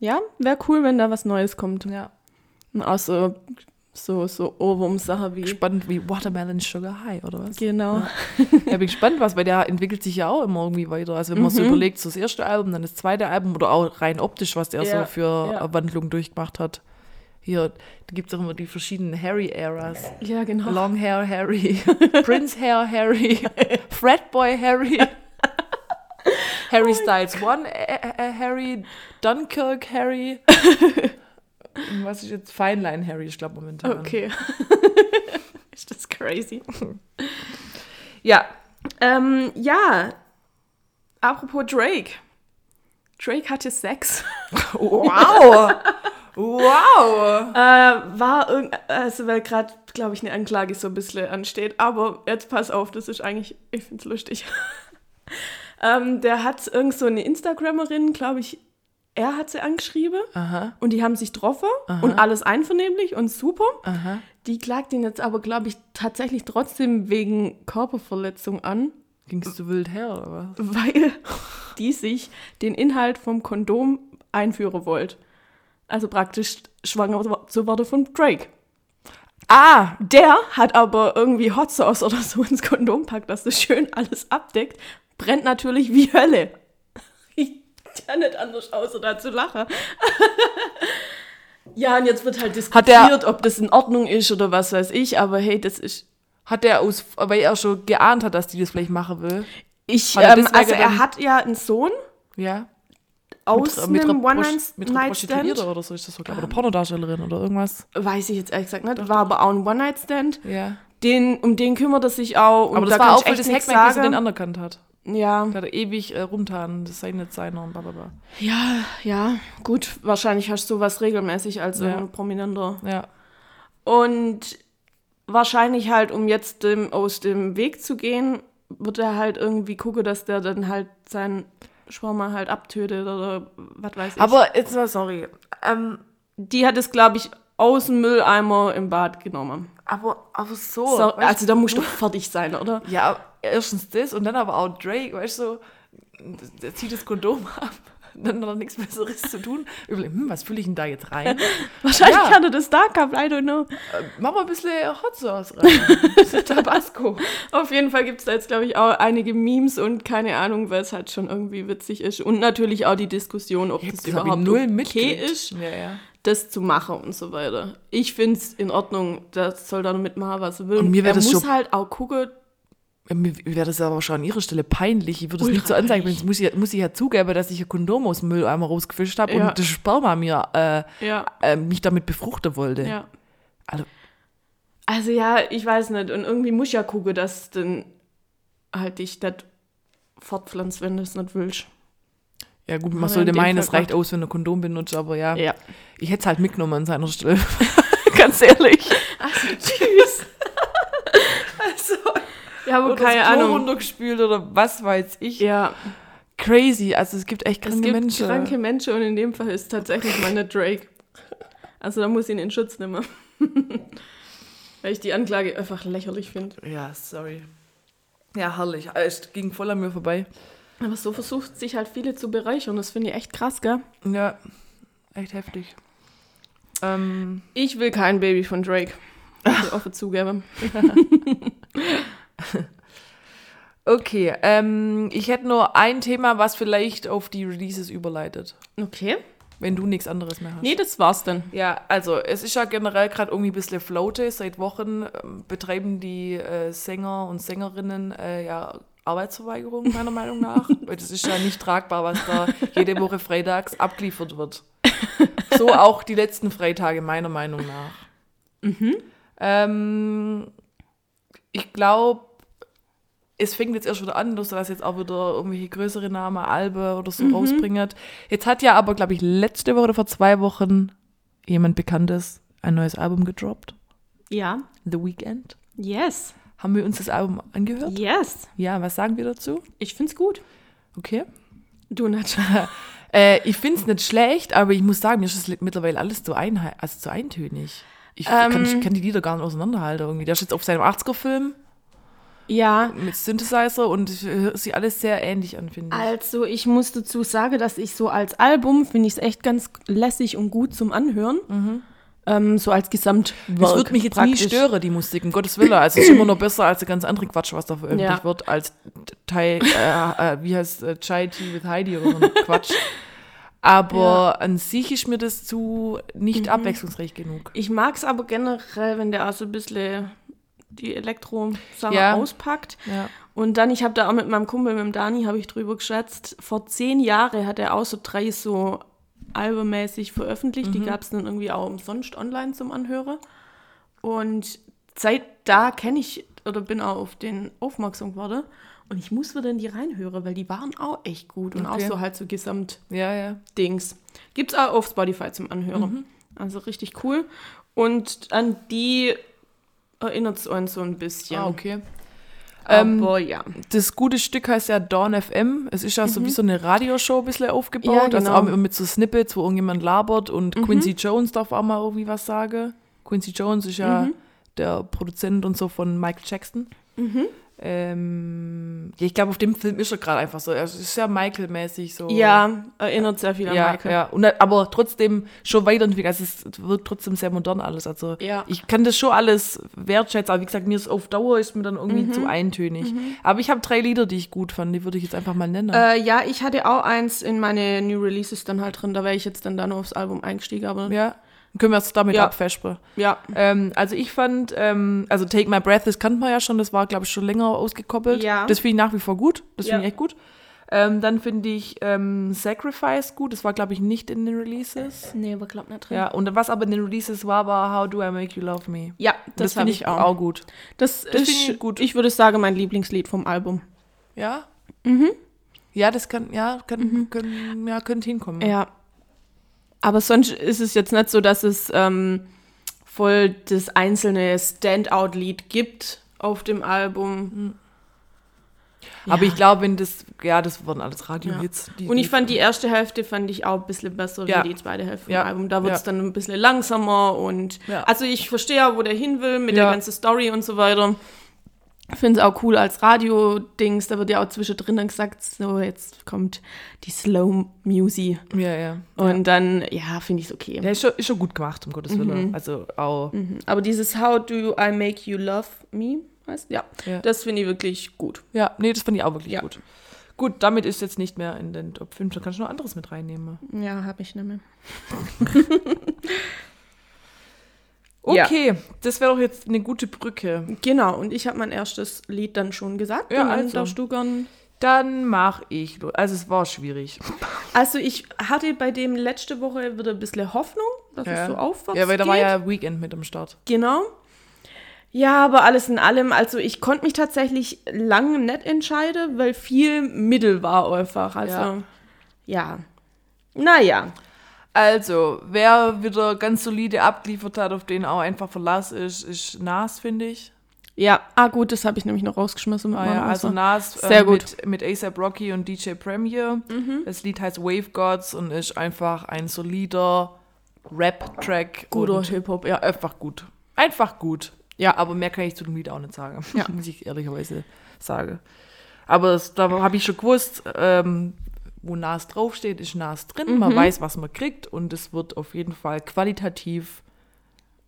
Ja, wäre cool, wenn da was Neues kommt. Ja. Auch so, so, Ohrwurm-Sache wie. Spannend wie Watermelon Sugar High, oder was? Genau. Ja, bin gespannt, was, weil der entwickelt sich ja auch immer irgendwie weiter. Also wenn man Mhm. so überlegt, so das erste Album, dann das zweite Album oder auch rein optisch, was der Ja, so für ja. Wandlungen durchgemacht hat. Hier, da gibt es auch immer die verschiedenen Harry-Eras. Ja, genau. Long Hair Harry, Prince Hair Harry, Fredboy Harry, Harry Styles One äh, äh, Harry, Dunkirk Harry. Was ist jetzt Feinline Harry, ich glaube momentan. Okay. Ist das crazy? Ja, Ähm, ja. Apropos Drake. Drake hatte Sex. wow. Wow. Äh, war irgend, also weil gerade, glaube ich, eine Anklage so ein bisschen ansteht. Aber jetzt pass auf, das ist eigentlich, ich finde es lustig. ähm, der hat irgend so eine Instagrammerin, glaube ich, er hat sie angeschrieben Aha, und die haben sich getroffen und alles einvernehmlich und super. aha. Die klagt ihn jetzt aber, glaube ich, tatsächlich trotzdem wegen Körperverletzung an, Gingst du wild her, oder was? weil die sich den Inhalt vom Kondom einführen wollte. Also praktisch schwanger zu werden von Drake. Ah, Der hat aber irgendwie Hot Sauce oder so ins Kondom packt, dass das schön alles abdeckt. Brennt natürlich wie Hölle. Ich kann nicht anders außer da zu lachen. ja, und jetzt wird halt Hat der- diskutiert, ob das in Ordnung ist oder was weiß ich, aber hey, das ist. hat der aus, weil er schon geahnt hat, dass die das vielleicht machen will. Ich, ähm, also er hat ja einen Sohn Ja. Aus einem mit einer One-Night-Stand. Oder so ist das so, glaube ich. Oder Pornodarstellerin oder irgendwas. Weiß ich jetzt ehrlich gesagt nicht. War aber auch ein One-Night-Stand. Ja. Den, um den kümmert er sich auch. Und Aber das da war auch voll echt das bis er den anerkannt hat. Ja, Da hat er ewig äh, rumtan, das sei nicht seiner und blablabla. ja, ja, gut. Wahrscheinlich hast du sowas regelmäßig als Ja. ein Prominenter. Ja. Und wahrscheinlich halt, um jetzt dem, aus dem Weg zu gehen, wird er halt irgendwie gucken, dass der dann halt seinen Sperma halt abtötet oder was weiß ich. Aber jetzt mal sorry. Ähm, die hat es, glaube ich, aus dem Mülleimer im Bad genommen. aber, aber so. So, also da musst du fertig sein, oder? ja, erstens das und dann aber auch Drake, weißt du, so, der zieht das Kondom ab. Dann er nichts Besseres zu tun. Überlegt, hm, was fülle ich denn da jetzt rein? Wahrscheinlich Ja. hat er das da gehabt, I don't know. Äh, Mach mal ein bisschen Hot Sauce rein. Ein bisschen Tabasco. Auf jeden Fall gibt es da jetzt, glaube ich, auch einige Memes und keine Ahnung, weil es halt schon irgendwie witzig ist. Und natürlich auch die Diskussion, ob das, Das überhaupt null okay ist, Ja, ja. das zu machen und so weiter. Ich finde es in Ordnung, das soll da mitmachen, was er will. Und mir er das muss halt auch gucken, Ja, Mir wäre das aber schon an ihrer Stelle peinlich. Ich würde es nicht so anzeigen. Jetzt muss ich, muss ich ja zugeben, dass ich ein Kondom aus dem Mülleimer rausgefischt habe Ja. und das Sperma mir äh, ja, äh, mich damit befruchten wollte. ja. Also, Also ja, ich weiß nicht. Und irgendwie muss ich ja gucken, dass dann halt dich das fortpflanzt, wenn du es nicht willst. ja gut, man sollte meinen, es reicht aus, wenn du ein Kondom benutzt, aber ja, Ja. ich hätte es halt mitgenommen an seiner Stelle. Ganz ehrlich. Also, tschüss. Ja, aber Oder keine das Klo Ahnung. runtergespült oder was weiß ich. Ja, Crazy. Also es gibt echt es kranke gibt Menschen. kranke Menschen und in dem Fall ist tatsächlich meine Drake. Also da muss ich ihn in Schutz nehmen. Weil ich die Anklage einfach lächerlich finde. Ja, sorry. Ja, herrlich. Es ging voll an mir vorbei. Aber so versucht sich halt viele zu bereichern. Das finde ich echt krass, gell? Ja, echt heftig. Ähm, Ich will kein Baby von Drake. Ich offen zugeben. okay, ähm, ich hätte nur ein Thema, was vielleicht auf die Releases überleitet, Okay. wenn du nichts anderes mehr hast. Nee, das war's dann. Ja, also es ist ja generell gerade irgendwie ein bisschen floaty. Seit Wochen ähm, betreiben die äh, Sänger und Sängerinnen äh, ja Arbeitsverweigerung, meiner Meinung nach. Weil das ist ja nicht tragbar, was da jede Woche freitags abgeliefert wird. So auch die letzten Freitage, meiner Meinung nach. Ähm, ich glaube, es fängt jetzt erst wieder an, dass das jetzt auch wieder irgendwelche größere Namen, Albe oder so rausbringen. Jetzt hat ja aber, glaube ich, letzte Woche oder vor zwei Wochen jemand Bekanntes ein neues Album gedroppt. Ja. The Weeknd. Yes. Haben wir uns das Album angehört? Yes. Ja, was sagen wir dazu? Ich find's gut. Okay. Du nicht. Äh, ich finde es nicht schlecht, aber ich muss sagen, mir ist es mittlerweile alles zu, einhe also zu eintönig. Ich kann, ich kann die Lieder gar nicht auseinanderhalten irgendwie. Der ist jetzt auf seinem 80er-Film ja. mit Synthesizer und es hört sich alles sehr ähnlich an, finde ich. Also ich muss dazu sagen, dass ich so als Album finde ich es echt ganz lässig und gut zum Anhören. Ähm, so als Gesamtwerk. Es wird mich jetzt nie praktisch. stören, die Musik, um Gottes Willen. Also es ist immer noch besser als der ganz andere Quatsch, was da veröffentlicht Ja. wird, als Thai, äh, äh, wie heißt äh, Chai Tea with Heidi oder so ein Quatsch. Aber an sich ist mir das zu nicht Mhm. abwechslungsreich genug. Ich mag es aber generell, wenn der auch so ein bisschen die Elektro-Sache Ja. auspackt. Ja. Und dann, ich habe da auch mit meinem Kumpel, mit dem Dani, habe ich drüber geschätzt, vor zehn Jahren hat er auch so drei so albummäßig veröffentlicht. Die gab es dann irgendwie auch umsonst online zum Anhören. Und seit da kenne ich oder bin auch auf den aufmerksam geworden. Und ich muss wieder in die reinhören, weil die waren auch echt gut und Okay. auch so halt so Gesamt Ja, ja. Dings. Gibt's auch auf Spotify zum Anhören. Also richtig cool. Und an die erinnert es uns so ein bisschen. Ah, okay. Ähm, Aber ja. Das gute Stück heißt ja Dawn FM. Es ist ja so wie so eine Radioshow ein bisschen aufgebaut. Ja, Also genau. auch mit, so Snippets, wo irgendjemand labert und Quincy Jones darf auch mal irgendwie was sagen. Quincy Jones ist ja der Produzent und so von Michael Jackson. Ähm, ich glaube, auf dem Film ist er gerade einfach so. Er ist sehr Michael-mäßig so. Ja, erinnert sehr viel an Ja, Michael. ja. Und, aber trotzdem schon weiterentwickelt. Also es wirkt trotzdem sehr modern alles. Also Ja. ich kann das schon alles wertschätzen. Aber wie gesagt, mir ist auf Dauer ist mir dann irgendwie Mhm. zu eintönig. Aber ich habe drei Lieder, die ich gut fand. Die würde ich jetzt einfach mal nennen. Äh, ja, ich hatte auch eins in meine New Releases dann halt drin. Da wäre ich jetzt dann da nur aufs Album eingestiegen. Aber ja. Dann können wir es damit Ja. abfespen. ja. Ähm, also ich fand, ähm, also Take My Breath, das kannte man ja schon, das war, glaube ich, schon länger ausgekoppelt. Ja. Das finde ich nach wie vor gut. Das Ja. finde ich echt gut. Ähm, dann finde ich ähm, Sacrifice gut. Das war, glaube ich, nicht in den Releases. Nee, aber glaub nicht drin. Ja, und was aber in den Releases war, war How Do I Make You Love Me. Ja, Das, das, finde ich auch. gut. Das, Das ist finde ich gut. Ich würde sagen, mein Lieblingslied vom Album. Ja? Ja, das kann, ja, kann, können, ja, könnte hinkommen. Ja. Aber sonst ist es jetzt nicht so, dass es ähm, voll das einzelne Standout-Lied gibt auf dem Album. Aber ich glaube, wenn das, ja, das waren alles Radiohits. die- Und ich fand die erste Hälfte fand ich auch ein bisschen besser Ja. wie die zweite Hälfte vom Ja. Album. Da wird es Ja. dann ein bisschen langsamer und Ja. also ich verstehe ja, wo der hin will mit Ja. der ganzen Story und so weiter. Ich finde es auch cool als Radio-Dings, da wird ja auch zwischendrin dann gesagt, so jetzt kommt die Slow Music. Ja, ja. Und dann, ja, finde ich es okay. Ja, ist schon, ist schon gut gemacht, um Gottes Willen. Also auch. Mhm. Aber dieses How do I make you love me, heißt ja, Ja. das finde ich wirklich gut. Ja, nee, das fand ich auch wirklich Ja. gut. Gut, damit ist jetzt nicht mehr in den Top 5, dann kannst du noch anderes mit reinnehmen. Ja, habe ich nicht mehr. Okay, das wäre doch jetzt eine gute Brücke. Genau, und ich habe mein erstes Lied dann schon gesagt. Ja, und dann also. darfst du gern Dann mache ich. Also es war schwierig. Also ich hatte bei dem letzte Woche wieder ein bisschen Hoffnung, dass es so aufwärts Ja, weil da war ja Weekend mit am Start. Genau. Ja, aber alles in allem, also ich konnte mich tatsächlich lange nicht entscheiden, weil viel Mittel war einfach. Also, Ja. ja. Naja. Also, wer wieder ganz solide abgeliefert hat, auf den auch einfach Verlass ist, ist Nas, finde ich. Ja, ah gut, das habe ich nämlich noch rausgeschmissen. Ah, ja, also. Nas Sehr äh, gut. mit, mit ASAP Rocky und DJ Premier. Das Lied heißt Wave Gods und ist einfach ein solider Rap-Track. Guter Hip-Hop, ja. Einfach gut. Einfach gut. Ja. Aber mehr kann ich zu dem Lied auch nicht sagen. Ja. Muss ich ehrlicherweise sagen. Aber es, da habe ich schon gewusst, ähm, wo Nas draufsteht, ist Nas drin. Mhm. Man weiß, was man kriegt und es wird auf jeden Fall qualitativ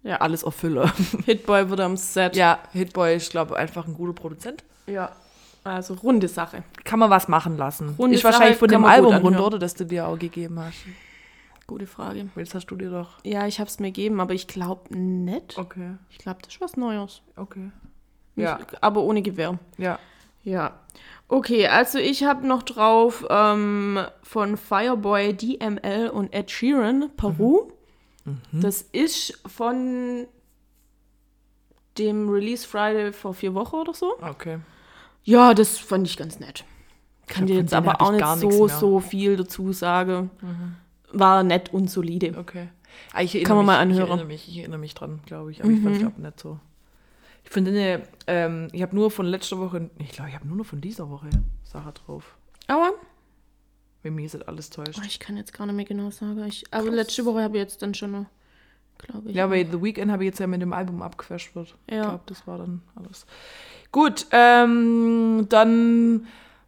Ja. alles erfüllen. Hitboy wird am Set. ja, Hitboy ist, glaube ich, einfach ein guter Produzent. ja. Also runde Sache. Kann man was machen lassen. Runde ist wahrscheinlich Sache von kann dem Album rund, anhören. oder? Das du dir auch gegeben hast. Gute Frage. Jetzt hast du dir doch. Ja, ich habe es mir gegeben, aber ich glaube nicht. Okay, Ich glaube, das ist was Neues. okay. Nicht- Ja, Aber ohne Gewehr. ja. Ja. Okay, also ich habe noch drauf ähm, von Fireboy, DML und Ed Sheeran, Peru. Das ist von dem Release Friday vor vier Wochen oder so. Okay. Ja, das fand ich ganz nett. Kann dir jetzt aber auch nicht so, mehr. so viel dazu sagen. War nett und solide. Okay. Ah, Kann man mich, mal anhören. Ich erinnere mich, ich erinnere mich dran, glaube ich. Aber ich fand es glaube nicht so. Ich finde, ne, ähm, ich habe nur von letzter Woche, ich glaube, ich habe nur noch von dieser Woche Sache drauf. Aber Wenn mir jetzt alles täuscht. ich kann jetzt gar nicht mehr genau sagen. Ich, aber letzte Woche habe ich jetzt dann schon noch, glaube ich. Ja, bei The Weeknd habe ich jetzt ja mit dem Album abgefasht wird. Ja. Ich glaube, das war dann alles. Gut, ähm, dann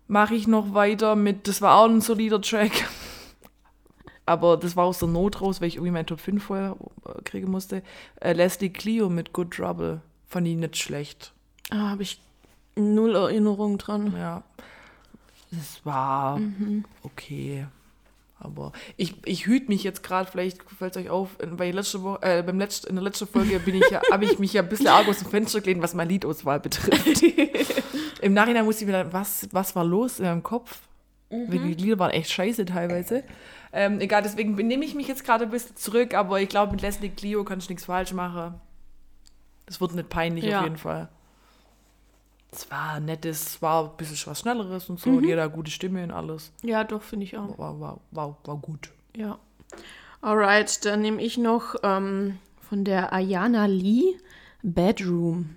mache ich noch weiter mit, das war auch ein solider Track. Aber das war aus der Not raus, weil ich irgendwie meinen Top 5 vorher äh, kriegen musste. Äh, Leslie Clio mit Good Trouble. Fand ich nicht schlecht. Ah, habe ich null Erinnerung dran. Ja. Es war okay. Aber ich, ich hüte mich jetzt gerade, vielleicht fällt es euch auf, in- weil letzte Woche, äh, beim Letzt, in der letzten Folge bin ich ja, habe ich mich ja ein bisschen arg aus dem Fenster gelehnt, was meine Liedauswahl betrifft. Im Nachhinein musste ich mir dann, was, was war los in meinem Kopf? Weil die Lieder waren echt scheiße teilweise. Ähm, egal, deswegen nehme ich mich jetzt gerade ein bisschen zurück, aber ich glaube, mit Leslie Clio kann ich nichts falsch machen. Das wird nicht peinlich Ja. auf jeden Fall. Es war nettes, es war ein bisschen was Schnelleres und so. Die hat eine gute Stimme und alles. Ja, doch, finde ich auch. War, war, war, war gut. Ja. Alright, dann nehme ich noch ähm, von der Ayana Lee Bedroom.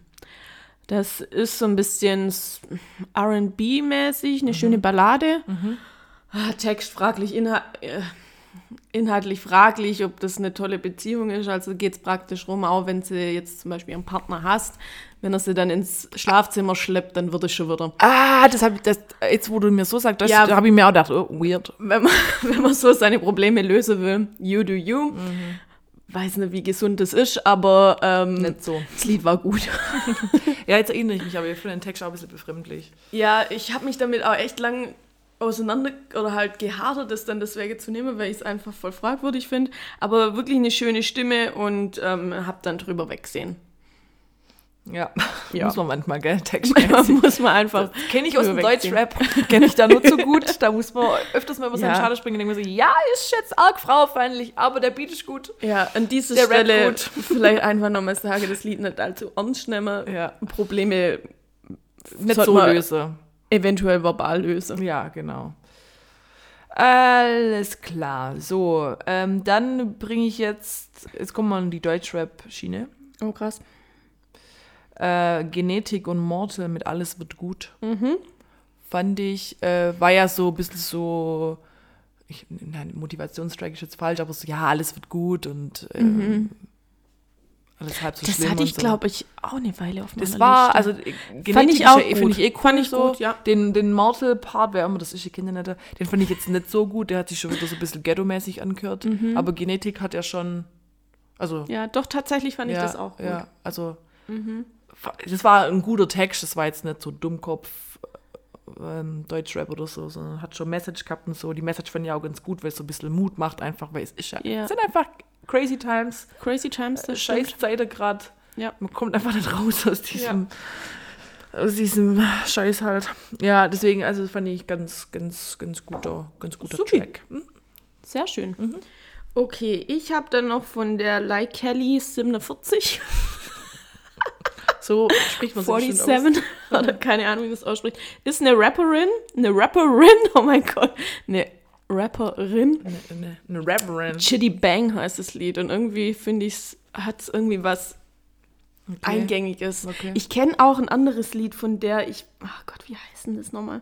Das ist so ein bisschen RB-mäßig, eine schöne Ballade. Ah, Text fraglich, inha äh, inhaltlich fraglich, ob das eine tolle Beziehung ist. Also geht es praktisch rum, auch wenn sie jetzt zum Beispiel einen Partner hast. Wenn er sie dann ins Schlafzimmer schleppt, dann wird es schon wieder. Ah, das habe ich, das, jetzt wo du mir so sagst, das Ja. habe ich mir auch gedacht, oh, weird. wenn man, wenn man so seine Probleme lösen will, you do you. Weiß nicht, wie gesund das ist, aber ähm, Nicht so. das Lied war gut. Ja, jetzt erinnere ich mich, aber ich finde den Text auch ein bisschen befremdlich. ja, ich habe mich damit auch echt lang auseinander oder halt gehadert, das dann deswegen zu nehmen, weil ich es einfach voll fragwürdig finde. Aber wirklich eine schöne Stimme und ähm, habe dann drüber wegsehen. Ja, Ja. muss man manchmal, gell, Text. muss man einfach. Kenne ich aus dem. Deutschrap, kenne ich da nur zu gut. Da muss man öfters mal über seinen Ja. Schade springen und so, ja, ist jetzt arg frauenfeindlich, aber der Beat ist gut. Ja, an dieser Der Stelle vielleicht einfach nochmal sagen, das Lied nicht allzu ernst nehmen. Ja. Probleme Nicht so man- löse. Eventuell verbal lösen. Ja, genau. Alles klar. So, ähm, dann bringe ich jetzt, jetzt kommen wir an die Deutschrap-Schiene. Oh, krass. Äh, Genetik und Mortal mit Alles wird gut. Mhm. Fand ich, äh, war ja so ein bisschen so, ich, nein, Motivationstrack ist jetzt falsch, aber so, ja, alles wird gut und ähm, alles halb so Mhm. Das schlimm hatte ich, so. glaube ich, auch eine Weile auf meiner Das war, Liste. also Genetik Fand ich auch ja- Finde gut. ich eh cool Fand ich so. gut, ja. Den, den Mortal-Part, wer immer das ist, ich kenne den den fand ich jetzt nicht so gut. Der hat sich schon wieder so ein bisschen ghetto-mäßig angehört. Aber Genetik hat ja schon, also ja, doch, tatsächlich fand ich ja, das auch gut. Ja, also das war ein guter Text, das war jetzt nicht so Dummkopf ähm, Deutschrap oder so, sondern hat schon Message gehabt und so. Die Message fand ich auch ganz gut, weil es so ein bisschen Mut macht, einfach, weil es ist ja, Ja. es sind einfach crazy times, Crazy Times, das scheiß stimmt. Zeiten gerade. Ja. Man kommt einfach nicht raus aus diesem, aus diesem Scheiß halt. Ja, deswegen, also das fand ich ganz, ganz, ganz guter, ganz guter Supi. Track. Hm? Sehr schön. Okay, ich habe dann noch von der Like Kelly 47, So spricht man so bestimmt aus. 47, oder keine Ahnung, wie man das ausspricht. Ist eine Rapperin, eine Rapperin, oh mein Gott, eine Rapperin. Eine, eine, eine Rapperin. Chitty Bang heißt das Lied und irgendwie finde ich es, hat es irgendwie was Eingängiges. Okay. Ich kenne auch ein anderes Lied von der, ich, ach Gott, wie heißt denn das nochmal?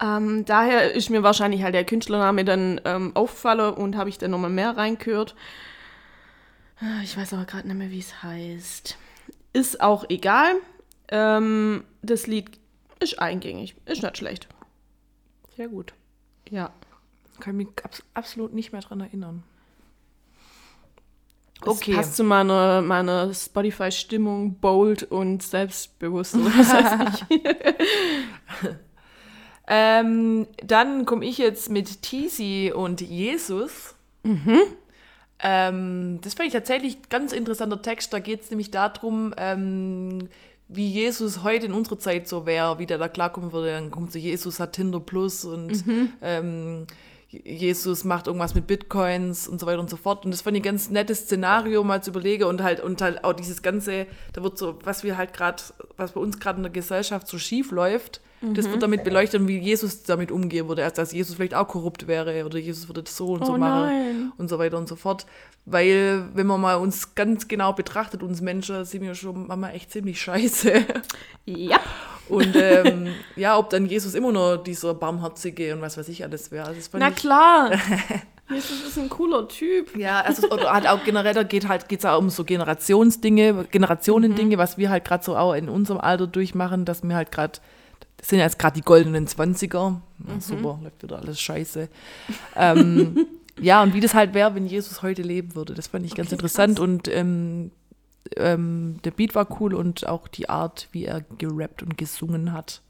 Ähm, daher ist mir wahrscheinlich halt der Künstlername dann ähm, aufgefallen und habe ich dann nochmal mehr reingehört. Ah, Ich weiß aber gerade nicht mehr, wie es heißt. Ist auch egal. Ähm, das Lied ist eingängig. Ist nicht schlecht. Sehr gut. Ja. Kann mich abs absolut nicht mehr dran erinnern. Das Okay. passt zu meiner, meiner Spotify-Stimmung, bold und selbstbewusst. was weiß ich. Ähm, dann komme ich jetzt mit Tisi und Jesus. Ähm, das fand ich tatsächlich ganz interessanter Text. Da geht es nämlich darum, ähm, wie Jesus heute in unserer Zeit so wäre, wie der da klarkommen würde. Dann kommt so, Jesus hat Tinder Plus und ähm, Jesus macht irgendwas mit Bitcoins und so weiter und so fort. Und das fand ich ein ganz nettes Szenario, mal zu überlegen und halt, und halt auch dieses ganze, da wird so, was wir halt gerade, was bei uns gerade in der Gesellschaft so schief läuft, das wird damit beleuchtet, wie Jesus damit umgehen würde. Also, dass Jesus vielleicht auch korrupt wäre oder Jesus würde das so und so Oh machen nein. und so weiter und so fort. Weil, wenn man mal uns ganz genau betrachtet, uns Menschen, sind wir schon manchmal echt ziemlich scheiße. ja. Und ähm, ja, ob dann Jesus immer noch dieser Barmherzige und was weiß ich alles wäre. Also Na ich- klar. Jesus ist ein cooler Typ. Ja, also oder halt auch generell, da geht halt geht's auch um so Generationsdinge, Generationendinge, was wir halt gerade so auch in unserem Alter durchmachen, dass wir halt gerade, das sind ja jetzt gerade die goldenen Zwanziger. Ja, Super, läuft wieder alles scheiße. ähm, ja, und wie das halt wäre, wenn Jesus heute leben würde, das fand ich ganz Okay, interessant krass. und ähm, ähm, der Beat war cool und auch die Art, wie er gerappt und gesungen hat,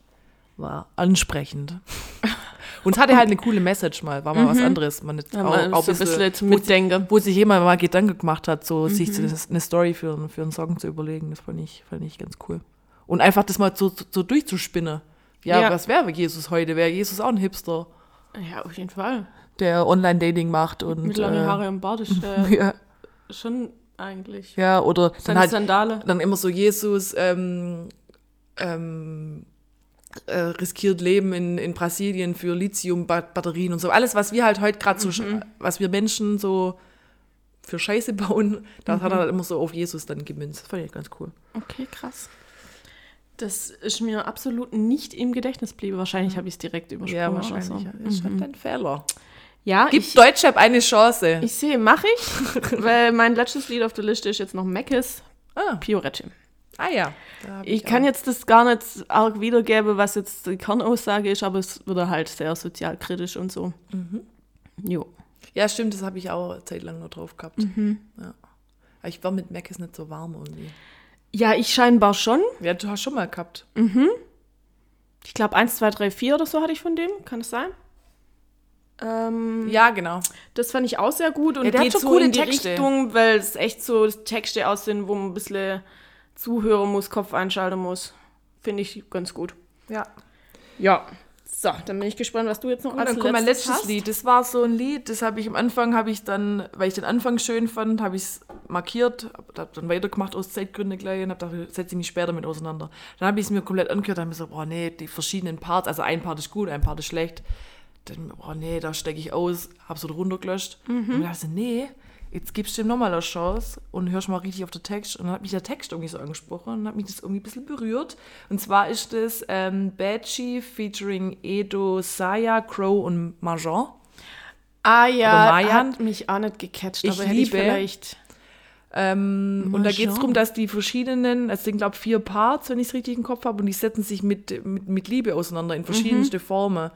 war ansprechend. Und es hatte halt eine coole Message mal, war mal was anderes. Man Ja, mal so ein bisschen zum Mitdenken. wo sich jemand mal Gedanken gemacht hat, so sich so eine Story für, für einen Song zu überlegen. Das fand ich, fand ich ganz cool. Und einfach das mal so, so durchzuspinnen. Ja, Ja. was wäre Jesus heute? Wäre Jesus auch ein Hipster, Ja, auf jeden Fall. der Online-Dating macht und Mit langen äh, Haare und Bart ist der ja, schon eigentlich. ja, oder dann Seine halt Sandale. dann immer so Jesus ähm, ähm, äh, riskiert Leben in, in Brasilien für Lithium-Batterien und so. Alles, was wir halt heute gerade so, sch- was wir Menschen so für Scheiße bauen, das hat er halt immer so auf Jesus dann gemünzt. Das fand ich ganz cool. Okay, krass. Das ist mir absolut nicht im Gedächtnis geblieben. Wahrscheinlich habe ich es direkt übersprungen. So. Ja, Das ist halt ein Fehler. Ja, Gib ich, Deutschrap eine Chance. ich sehe, mache ich. weil mein letztes Lied auf der Liste ist jetzt noch Meckes, ah, Pioretti. ah ja. Hab Ich kann auch- jetzt das gar nicht arg wiedergeben, was jetzt die Kernaussage ist, aber es wird halt sehr sozialkritisch und so. Jo. Ja, stimmt, das habe ich auch eine Zeit lang noch drauf gehabt. Ja. Aber ich war mit Mac ist nicht so warm irgendwie. Ja, ich scheinbar schon. Ja, du hast schon mal gehabt. Ich glaube, 1, 2, 3, 4 oder so hatte ich von dem. Kann es sein? Ähm, Ja, genau. Das fand ich auch sehr gut und Ja, der hat schon so coole in die Texte. Richtung, weil es echt so Texte aus sind, wo man ein bisschen zuhören muss, Kopf einschalten muss. Finde ich ganz gut. Ja. Ja. So, dann bin ich gespannt, was du jetzt noch Und als dann kommt mein letztes hast. Lied. Das war so ein Lied, das habe ich am Anfang, habe ich dann, weil ich den Anfang schön fand, habe ich es markiert, habe dann weitergemacht aus Zeitgründen gleich und habe gedacht, setze ich mich später mit auseinander. Dann habe ich es mir komplett angehört habe mir so, boah, nee, die verschiedenen Parts, also ein Part ist gut, ein Part ist schlecht. Dann, boah, nee, da stecke ich aus, habe so drunter gelöscht. Und dann dachte ich, so, nee, jetzt gibst du dem nochmal eine Chance und hörst mal richtig auf den Text. Und dann hat mich der Text irgendwie so angesprochen und hat mich das irgendwie ein bisschen berührt. Und zwar ist das ähm, Bad Chief featuring Edo Saya, Crow und Marjan. Ah ja, Mayan. hat mich auch nicht gecatcht, Ich aber hätte ich liebe- vielleicht... Ähm, und da geht es darum, dass die verschiedenen, es sind glaube ich vier Parts, wenn ich es richtig im Kopf habe, und die setzen sich mit, mit, mit Liebe auseinander in verschiedenste Formen.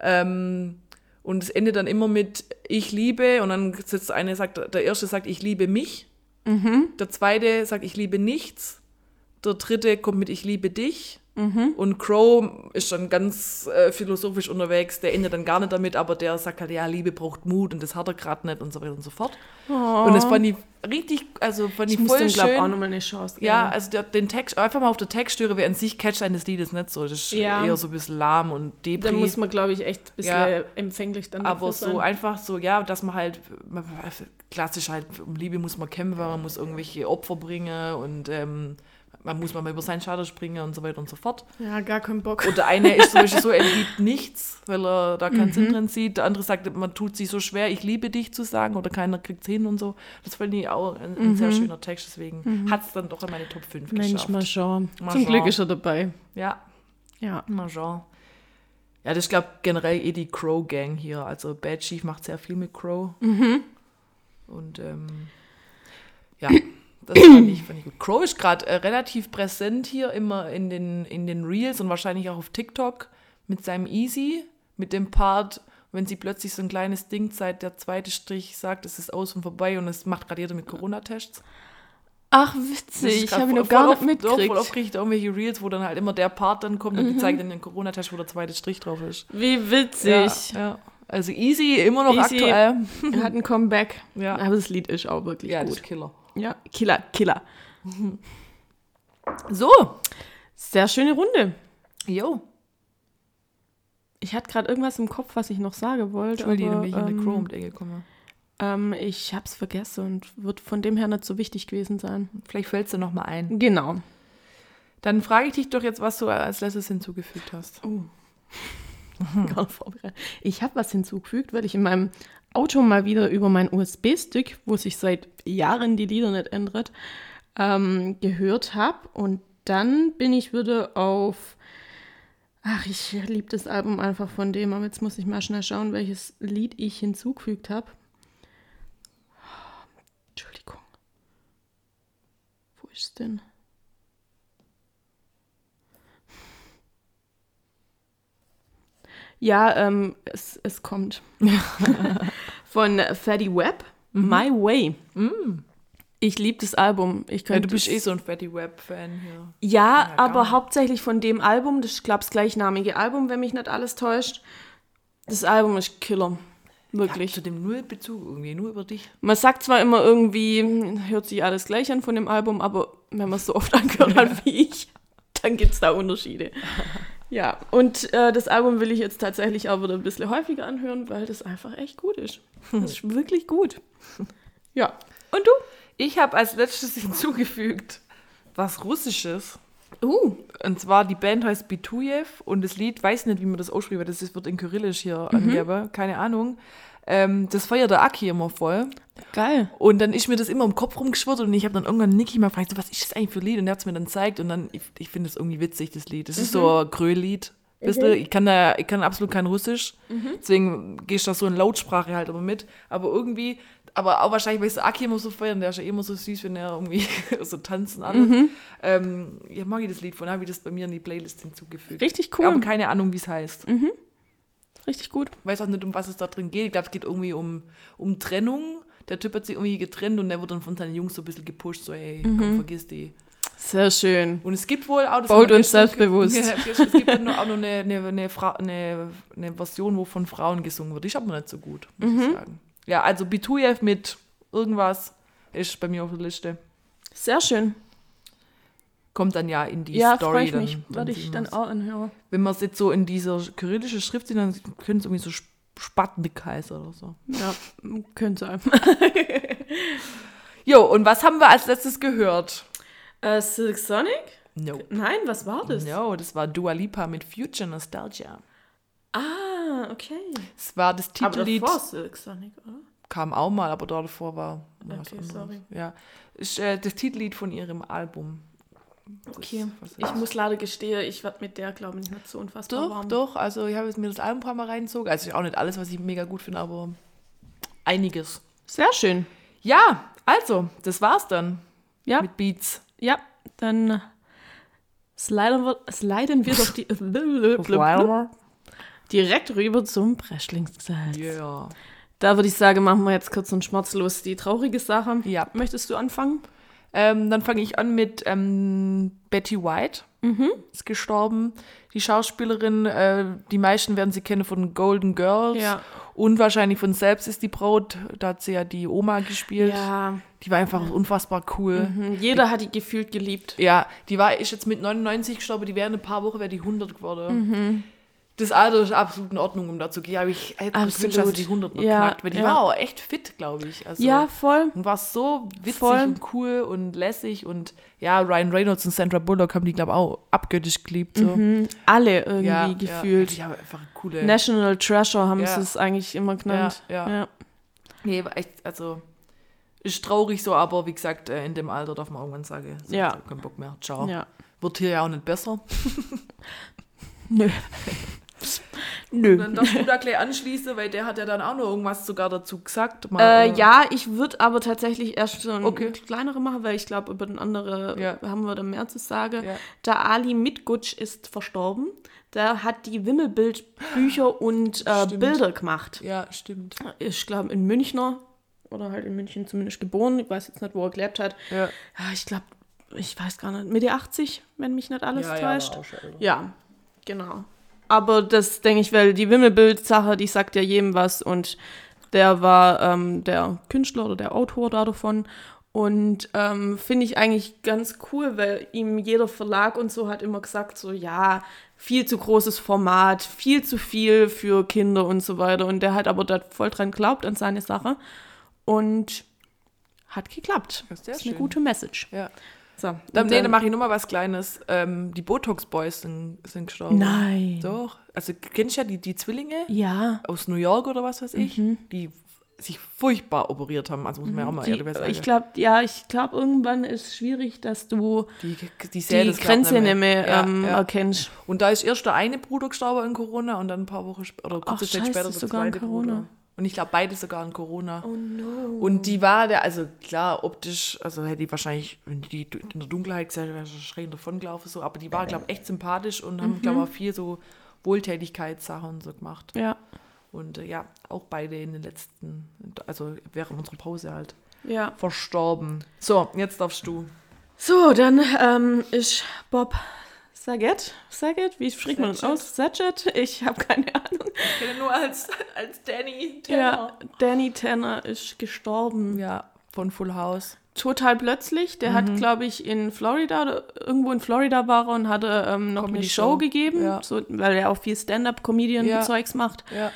Ähm, und es endet dann immer mit Ich liebe und dann sitzt eine sagt, der erste sagt, ich liebe mich. Der zweite sagt, ich liebe nichts. Der dritte kommt mit Ich liebe dich. Und Crow ist dann ganz äh, philosophisch unterwegs, der endet dann gar nicht damit, aber der sagt halt, ja, Liebe braucht Mut und das hat er gerade nicht und so weiter und so fort. Und das fand ich richtig, also fand ich, Ich muss voll schön. auch nochmal eine Chance geben. Ja, also der, den Text, einfach mal auf der Textüre, wer an sich catcht eines Liedes nicht so. Das ist Ja. eher so ein bisschen lahm und da depri. muss man, glaube ich, echt ein bisschen Ja. empfänglich dann aber so sein. einfach so, ja, dass man halt, klassisch halt, um Liebe muss man kämpfen, man muss irgendwelche Opfer bringen und ähm, man muss mal über seinen Schaden springen und so weiter und so fort. Ja, gar keinen Bock. Und der eine ist zum Beispiel so, er liebt nichts, weil er da keinen Mhm. Sinn drin sieht. Der andere sagt, man tut sich so schwer, ich liebe dich zu sagen oder keiner kriegt es hin und so. Das fand ich auch ein, ein sehr schöner Text, deswegen hat es dann doch in meine Top 5 Mhm. Mensch, geschafft. mal schauen. Mal Zum Glück ist er dabei. Ja, Ja. mal schauen. Ja, das ist, glaube generell eh die Crow-Gang hier. Also Bad Chief macht sehr viel mit Crow. Mhm. Und ähm, ja, Das fand ich, fand ich gut. Crow ist gerade äh, relativ präsent hier immer in den, in den Reels und wahrscheinlich auch auf TikTok mit seinem Easy, mit dem Part, wenn sie plötzlich so ein kleines Ding seit der zweite Strich sagt, es ist aus und vorbei und es macht gerade jeder mit Corona-Tests. Ach, Das witzig. Ich habe ihn noch gar nicht oft- doch, mitgekriegt. Voll oft kriege ich da irgendwelche Reels, wo dann halt immer der Part dann kommt und die zeigen dann den Corona-Test, wo der zweite Strich drauf ist. Wie witzig. Ja, ja. Also easy, immer noch Easy. aktuell. Er hat ein Comeback. Ja. Aber das Lied ist auch wirklich Ja, das ist gut. Killer. Ja, Killer, Killer. So, Sehr schöne Runde. jo. Ich hatte gerade irgendwas im Kopf, was ich noch sagen wollte. Entschuldigung, aber, ich in ähm, eine Chrome-Ecke gekommen. Ähm, ich hab's vergessen und wird von dem her nicht so wichtig gewesen sein. Vielleicht fällt es dir nochmal ein. Genau. Dann frage ich dich doch jetzt, was du als letztes hinzugefügt hast. Vorbereitet. Ich habe was hinzugefügt, weil ich in meinem Auto mal wieder über mein USB-Stick, wo sich seit Jahren die Lieder nicht ändert, ähm, gehört habe. Und dann bin ich wieder auf. Ach, ich liebe das Album einfach von dem, aber jetzt muss ich mal schnell schauen, welches Lied ich hinzugefügt habe. Entschuldigung. Wo ist denn? Ja, ähm, es, es kommt. Von Fatty Web, My Way. Ich liebe das Album. Ich Ja, du bist eh so ein Fatty Web-Fan hier. ja, gar aber hauptsächlich von dem Album. Das ist, glaube ich, das gleichnamige Album, wenn mich nicht alles täuscht. Das Album ist Killer. Wirklich. Zu dem null Bezug irgendwie, nur über dich. Man sagt zwar immer irgendwie, hört sich alles gleich an von dem Album, aber wenn man es so oft angehört hat wie ich, dann gibt es da Unterschiede. Ja, und äh, das Album will ich jetzt tatsächlich auch wieder ein bisschen häufiger anhören, weil das einfach echt gut ist. Das ist wirklich gut. Ja. Und du? Ich habe als letztes hinzugefügt was Russisches. Uh, Und zwar die Band heißt Bituyev und das Lied, weiß nicht, wie man das ausspricht, weil das ist- wird in Kyrillisch hier angegeben, keine Ahnung. Ähm, das feiert der Aki immer voll. geil. Und dann ist mir das immer im Kopf rumgeschwirrt und ich habe dann irgendwann Niki mal gefragt, so, was ist das eigentlich für ein Lied? Und er hat es mir dann gezeigt und dann, ich, ich finde das irgendwie witzig, das Lied. Das ist so ein Gröll-Lied. Bisschen. Ich, kann da, ich kann absolut kein Russisch, deswegen gehe ich da so in Lautsprache halt immer mit. Aber irgendwie, aber auch wahrscheinlich, weil ich so Aki immer so feiern, der ist ja immer so süß, wenn er irgendwie so tanzen alles. Ähm, ja, mag ich das Lied von, habe ich das bei mir in die Playlist hinzugefügt. Richtig cool. Aber keine Ahnung, wie es heißt. Richtig gut. weiß auch nicht, um was es da drin geht. Ich glaube, es geht irgendwie um, um Trennung. Der Typ hat sich irgendwie getrennt und der wird dann von seinen Jungs so ein bisschen gepusht, so, ey, komm, vergiss die. Sehr schön. Und es gibt wohl auch... Das Bold und selbstbewusst. Es gibt dann auch noch eine, eine, eine, Fra eine, eine Version, wo von Frauen gesungen wird. Die ist aber nicht so gut, muss Mhm. ich sagen. Ja, also Bituyev mit irgendwas ist bei mir auf der Liste. Sehr schön. Kommt dann ja in die ja, Story. freue ich mich. Werde ich dann auch anhören. Wenn man es jetzt so in dieser kyrillischen Schrift sieht, dann könnte es irgendwie so Spatnik heißen oder so. Ja, könnte sein. Jo, und was haben wir als letztes gehört? Äh, Silk Sonic? No. Nein, was war das? No, das war Dua Lipa mit Future Nostalgia. Ah, okay. Es war das Aber Titellied, davor Silk Sonic, oder? kam auch mal, aber da davor war was Okay, anderes. sorry. Ja, ist äh, das Titellied von ihrem Album. Okay. Ich muss leider gestehen, ich werde mit der, glaube ich, nicht so unfassbar Doch, warm. doch, also ich habe jetzt mir das Album ein paar Mal reingezogen. Also auch nicht alles, was ich mega gut finde, aber einiges. Sehr schön. Ja, also, das war's dann Ja, mit Beats. ja, dann sliden wir, sliden wir doch die, direkt rüber zum Breschlingsgesetz. Yeah. Da würde ich sagen, machen wir jetzt kurz und schmerzlos die traurige Sache. Ja. Möchtest du anfangen? Ähm, dann fange ich an mit ähm, Betty White. Mhm. Ist gestorben. Die Schauspielerin, äh, die meisten werden sie kennen von Golden Girls. Ja. Und wahrscheinlich von Selbst ist die Braut. Da hat sie ja die Oma gespielt. Ja, Die war einfach unfassbar cool. mhm. jeder hat die gefühlt geliebt. Ja, die war, ist jetzt mit 99 gestorben. Die wäre in ein paar Wochen wäre die 100 geworden. Mhm. Das Alter ist absolut in Ordnung, um dazu zu gehen. Aber ich hätte gewünscht, dass sie die 100 noch Ja, knackt. Weil die ja. war auch echt fit, glaube ich. Also, Ja, voll. Und war so witzig Voll. und cool und lässig und ja, Ryan Reynolds und Sandra Bullock haben die, glaube ich, auch abgöttisch geliebt. So. Mhm. Alle irgendwie ja, gefühlt. Ja, die haben einfach coole. National Treasure haben Ja. sie es eigentlich immer genannt. Ja, ja. Nee, war echt, also ist traurig so, aber wie gesagt, äh, in dem Alter darf man irgendwann sagen, so, Ja. kein Bock mehr, ciao. ja. Wird hier ja auch nicht besser. Nö. Nö. Dann darfst du da gleich anschließen, weil der hat ja dann auch noch irgendwas sogar dazu gesagt. Mal, Äh, ja, ich würde aber tatsächlich erst so ein Okay. kleinere machen, weil ich glaube, über den anderen Ja. haben wir dann mehr zu sagen. Ja. Der Ali Mitgutsch ist verstorben. Der hat die Wimmelbildbücher und äh. Bilder gemacht. Ja, stimmt. Ich glaube, in Münchner oder halt in München zumindest geboren. Ich weiß jetzt nicht, wo er gelebt hat. Ja. Ich glaube, ich weiß gar nicht, Mitte 80, wenn mich nicht alles täuscht. Ja, genau. Aber das denke ich, weil die Wimmelbild-Sache, die sagt ja jedem was und der war ähm, der Künstler oder der Autor da davon. Und ähm, finde ich eigentlich ganz cool, weil ihm jeder Verlag und so hat immer gesagt, so ja, viel zu großes Format, viel zu viel für Kinder und so weiter. Und der hat aber da voll dran geglaubt an seine Sache und hat geklappt. Ja, sehr das ist eine gute Message. Ja. So, Dann, und nee, dann- dann mache ich nochmal was Kleines. Ähm, die Botox Boys sind, sind gestorben. Nein. Doch. Also kennst du ja die, die Zwillinge Ja. aus New York oder was weiß ich, die sich furchtbar operiert haben. Also muss man ja auch mal Die, ehrlich sagen. ich glaube, ja, ich glaube, irgendwann ist es schwierig, dass du die, die, die Grenze nicht mehr Ja, ähm, ja. erkennst. Und da ist erst der eine Bruder gestorben in Corona und dann ein paar Wochen später, oder kurze Zeit später der zweite Corona. Bruder. Und ich glaube, beide sogar in Corona. Oh no. Und die war der, also klar, optisch, also hätte die wahrscheinlich, wenn die in der Dunkelheit gesehen wäre, schräg davon gelaufen, so, aber die war, glaube ich, echt sympathisch und haben, glaube ich, auch viel so Wohltätigkeitssachen und so gemacht. Ja, Und äh, ja, auch beide in den letzten, also während unserer Pause halt, ja. verstorben. So, jetzt darfst du. So, dann ähm, ist Bob Saget, Saget, wie spricht man das aus? Saget? Ich habe keine Ahnung. Ich kenne nur als, als Danny Ja, Danny Tanner ist gestorben. Ja, von Full House. Total plötzlich. Der Mhm. hat, glaube ich, in Florida irgendwo in Florida war er und hatte ähm, noch eine Comedy Show, Show. gegeben, Ja. so, weil er auch viel Stand-up-Comedian-Zeugs Ja. macht. Ja.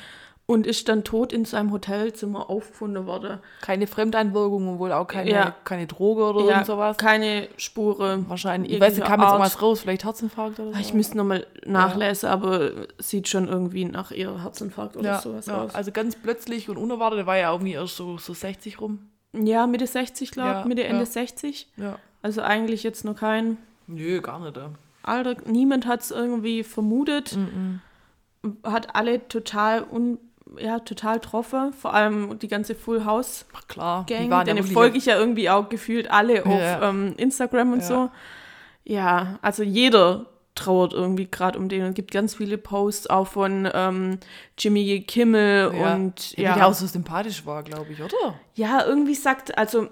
Und ist dann tot in seinem Hotelzimmer aufgefunden worden. Keine Fremdeinwirkung und wohl auch keine, Ja. keine Droge oder Ja, sowas. keine Spuren. Wahrscheinlich. Ich weiß nicht, kam jetzt Art. irgendwas raus, vielleicht Herzinfarkt oder so. Ich müsste nochmal nachlesen, aber sieht schon irgendwie nach ihr Herzinfarkt oder ja, sowas ja, aus. also ganz plötzlich und unerwartet, der war ja irgendwie erst so, so 60 rum. Ja, Mitte 60, glaube ich, Ja, Mitte, Ende ja. 60. Ja. Also eigentlich jetzt noch kein Nö, gar nicht. Ja. Alter. Niemand hat es irgendwie vermutet. Hat alle total un ja, total getroffen. Vor allem die ganze Full House Ach klar, Gang. die waren Denen folge ich ja irgendwie auch gefühlt alle auf Ja. ähm, Instagram und Ja. so. Ja, also jeder trauert irgendwie gerade um den. Und es gibt ganz viele Posts auch von ähm, Jimmy Kimmel ja. und ja. ja. Der auch so sympathisch war, glaube ich, oder? Ja, irgendwie sagt, also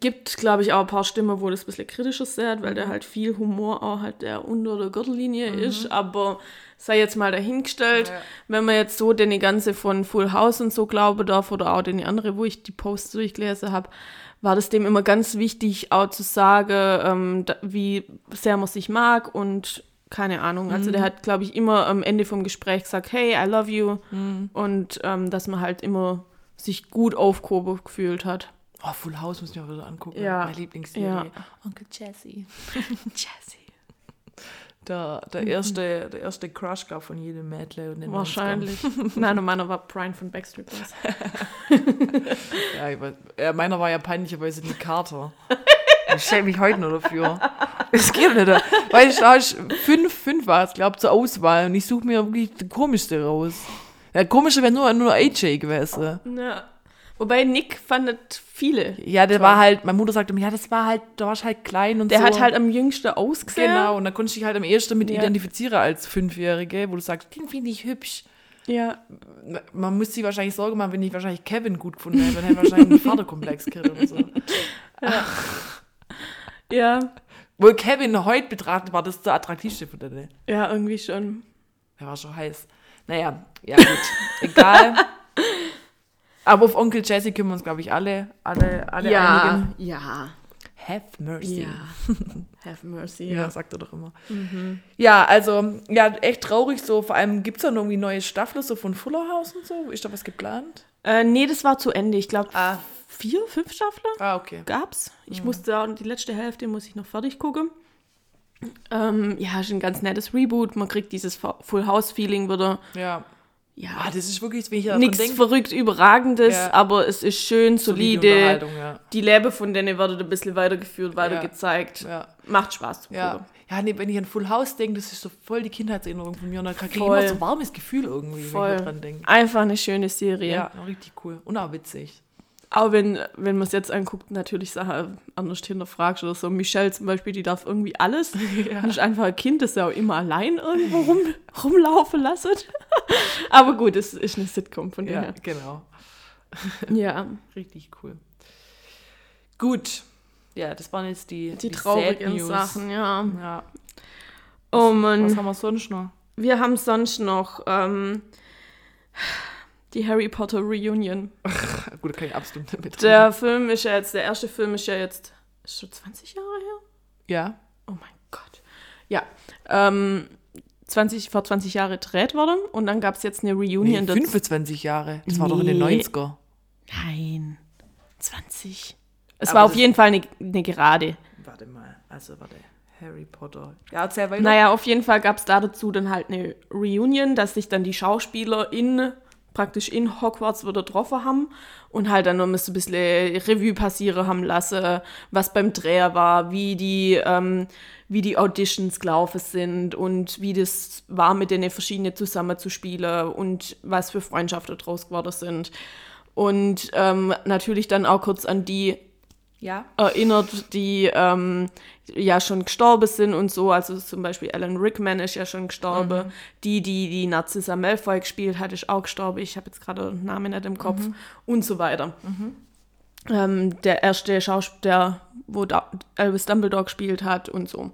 gibt, glaube ich, auch ein paar Stimmen, wo das ein bisschen kritischer sieht, weil der halt viel Humor auch halt der unter der Gürtellinie ist, aber sei jetzt mal dahingestellt, Ja. wenn man jetzt so den ganze von Full House und so glauben darf oder auch den andere, wo ich die Posts durchgelesen habe, war das dem immer ganz wichtig, auch zu sagen, ähm, da, wie sehr man sich mag und keine Ahnung. Also der hat, glaube ich, immer am Ende vom Gespräch gesagt, hey, I love you und ähm, dass man halt immer sich gut aufgehoben gefühlt hat. Oh, Full House muss ich mir wieder angucken. Ja. Meine Lieblingsserie. Ja. Onkel Jesse. Jesse. Der, der, erste, der erste Crush gab von jedem Mädle. Und den Wahrscheinlich. Nein, und meiner war Brian von Backstreet Boys. Ja, ich weiß, ja, meiner war ja peinlicherweise Nick Carter. Ich schäme mich heute nur dafür. Es geht nicht. Weil ich da ich fünf, fünf war es, glaube zur Auswahl und ich suche mir wirklich die komischste raus. Der komische wäre nur, nur AJ gewesen. Ja. Wobei Nick fandet viele. Ja, der Toll. war halt, meine Mutter sagte mir, ja, das war halt, da war ich halt klein und Der so. hat halt am jüngsten ausgesehen. Genau, und da konnte ich dich halt am ehesten mit Ja. identifizieren als Fünfjährige, wo du sagst, den finde ich hübsch. Ja. Man muss sich wahrscheinlich Sorge machen, wenn ich wahrscheinlich Kevin gut gefunden hätte, wenn er wahrscheinlich einen Vaterkomplex kriegt oder so. Ja. Wohl Kevin heute betrachtet war das der attraktivste von denen. Ja, irgendwie schon. Der war schon heiß. Naja, ja gut, egal. Aber auf Onkel Jesse können wir uns, glaube ich, alle, alle, alle einigen. Ja. Have mercy. Ja. Have mercy. Ja, sagt er doch immer. Ja, also, ja, echt traurig so. Vor allem gibt es dann irgendwie neue Staffeln so von Fuller House und so. Ist da was geplant? Äh, nee, das war zu Ende. Ich glaube, Ah. vier, fünf Staffeln Ah, okay. gab's. Ich musste auch die letzte Hälfte muss ich noch fertig gucken. Ähm, ja, ist ein ganz nettes Reboot. Man kriegt dieses Full House Feeling wieder. Ja. Ja, Ah, das ist wirklich, wenn ich nichts verrückt Überragendes, Ja. aber es ist schön, solide solide. Ja. Die Leben von denen werden ein bisschen weitergeführt, weiter gezeigt. Ja. Macht Spaß zu Ja. Ja, nee, wenn ich an Full House denke, das ist so voll die Kindheitserinnerung von mir. Und dann kriege ich immer so ein warmes Gefühl irgendwie, wenn Voll. ich dran denke. Einfach eine schöne Serie. Ja, richtig cool. Und auch witzig. Auch wenn, wenn man es jetzt anguckt, natürlich Sachen anders hinterfragst oder so. Michelle zum Beispiel, die darf irgendwie alles. Ja. Und ist einfach ein Kind, das ja auch immer allein irgendwo rum, rumlaufen lassen. Aber gut, es ist eine Sitcom von Ja, daher. genau. Ja, Richtig cool. Gut. Ja, das waren jetzt die, die, Sad traurigen. Sachen, ja. Ja. Oh Was Mann. haben wir sonst noch? Wir haben sonst noch ähm, die Harry Potter Reunion. Gut, da kann ich absolut damit Der Film ist ja jetzt, der erste Film ist ja jetzt ist schon 20 Jahre her. Ja. Oh mein Gott. Ja, ähm, 20, vor 20 Jahre gedreht worden und dann gab es jetzt eine Reunion. Nee, dazu. 25 Jahre. Das war doch in den Nee. 90er. Nein, 20. Es Aber war auf jeden Fall eine, eine Gerade. Warte mal. Also, warte. Harry Potter. Ja, erzähl weiter. Naja, auf jeden Fall gab es da dazu dann halt eine Reunion, dass sich dann die Schauspieler in praktisch in Hogwarts wieder getroffen haben und halt dann noch ein bisschen Revue passieren haben lassen, was beim Dreher war, wie die, ähm, wie die Auditions gelaufen sind und wie das war, mit denen verschiedene zusammenzuspielen und was für Freundschaften draus geworden sind. Und ähm, natürlich dann auch kurz an die Ja. erinnert, die ähm, ja schon gestorben sind und so. Also zum Beispiel Alan Rickman ist ja schon gestorben. Die, die die Narcissa Malfoy gespielt hat, ist auch gestorben. Ich habe jetzt gerade den Namen nicht im Kopf. Und so weiter. Ähm, der erste Schauspieler, wo da Albus Dumbledore gespielt hat und so.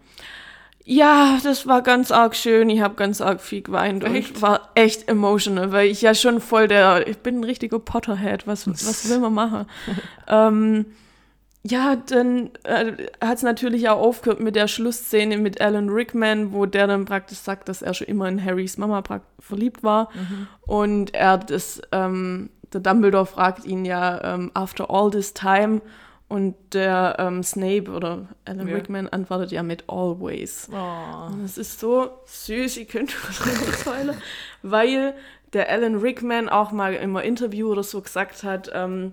Ja, das war ganz arg schön. Ich habe ganz arg viel geweint Echt? und war echt emotional, weil ich ja schon voll der, ich bin ein richtiger Potterhead. Was, was will man machen? ähm, ja, dann äh, hat es natürlich auch aufgehört mit der Schlussszene mit Alan Rickman, wo der dann praktisch sagt, dass er schon immer in Harrys Mama verliebt war. Und er das, ähm, der Dumbledore fragt ihn ja, ähm, after all this time. Und der ähm, Snape oder Alan Ja. Rickman antwortet ja mit always. Oh. Und es ist so süß, ich könnte heulen, weil der Alan Rickman auch mal im Interview oder so gesagt hat, ähm,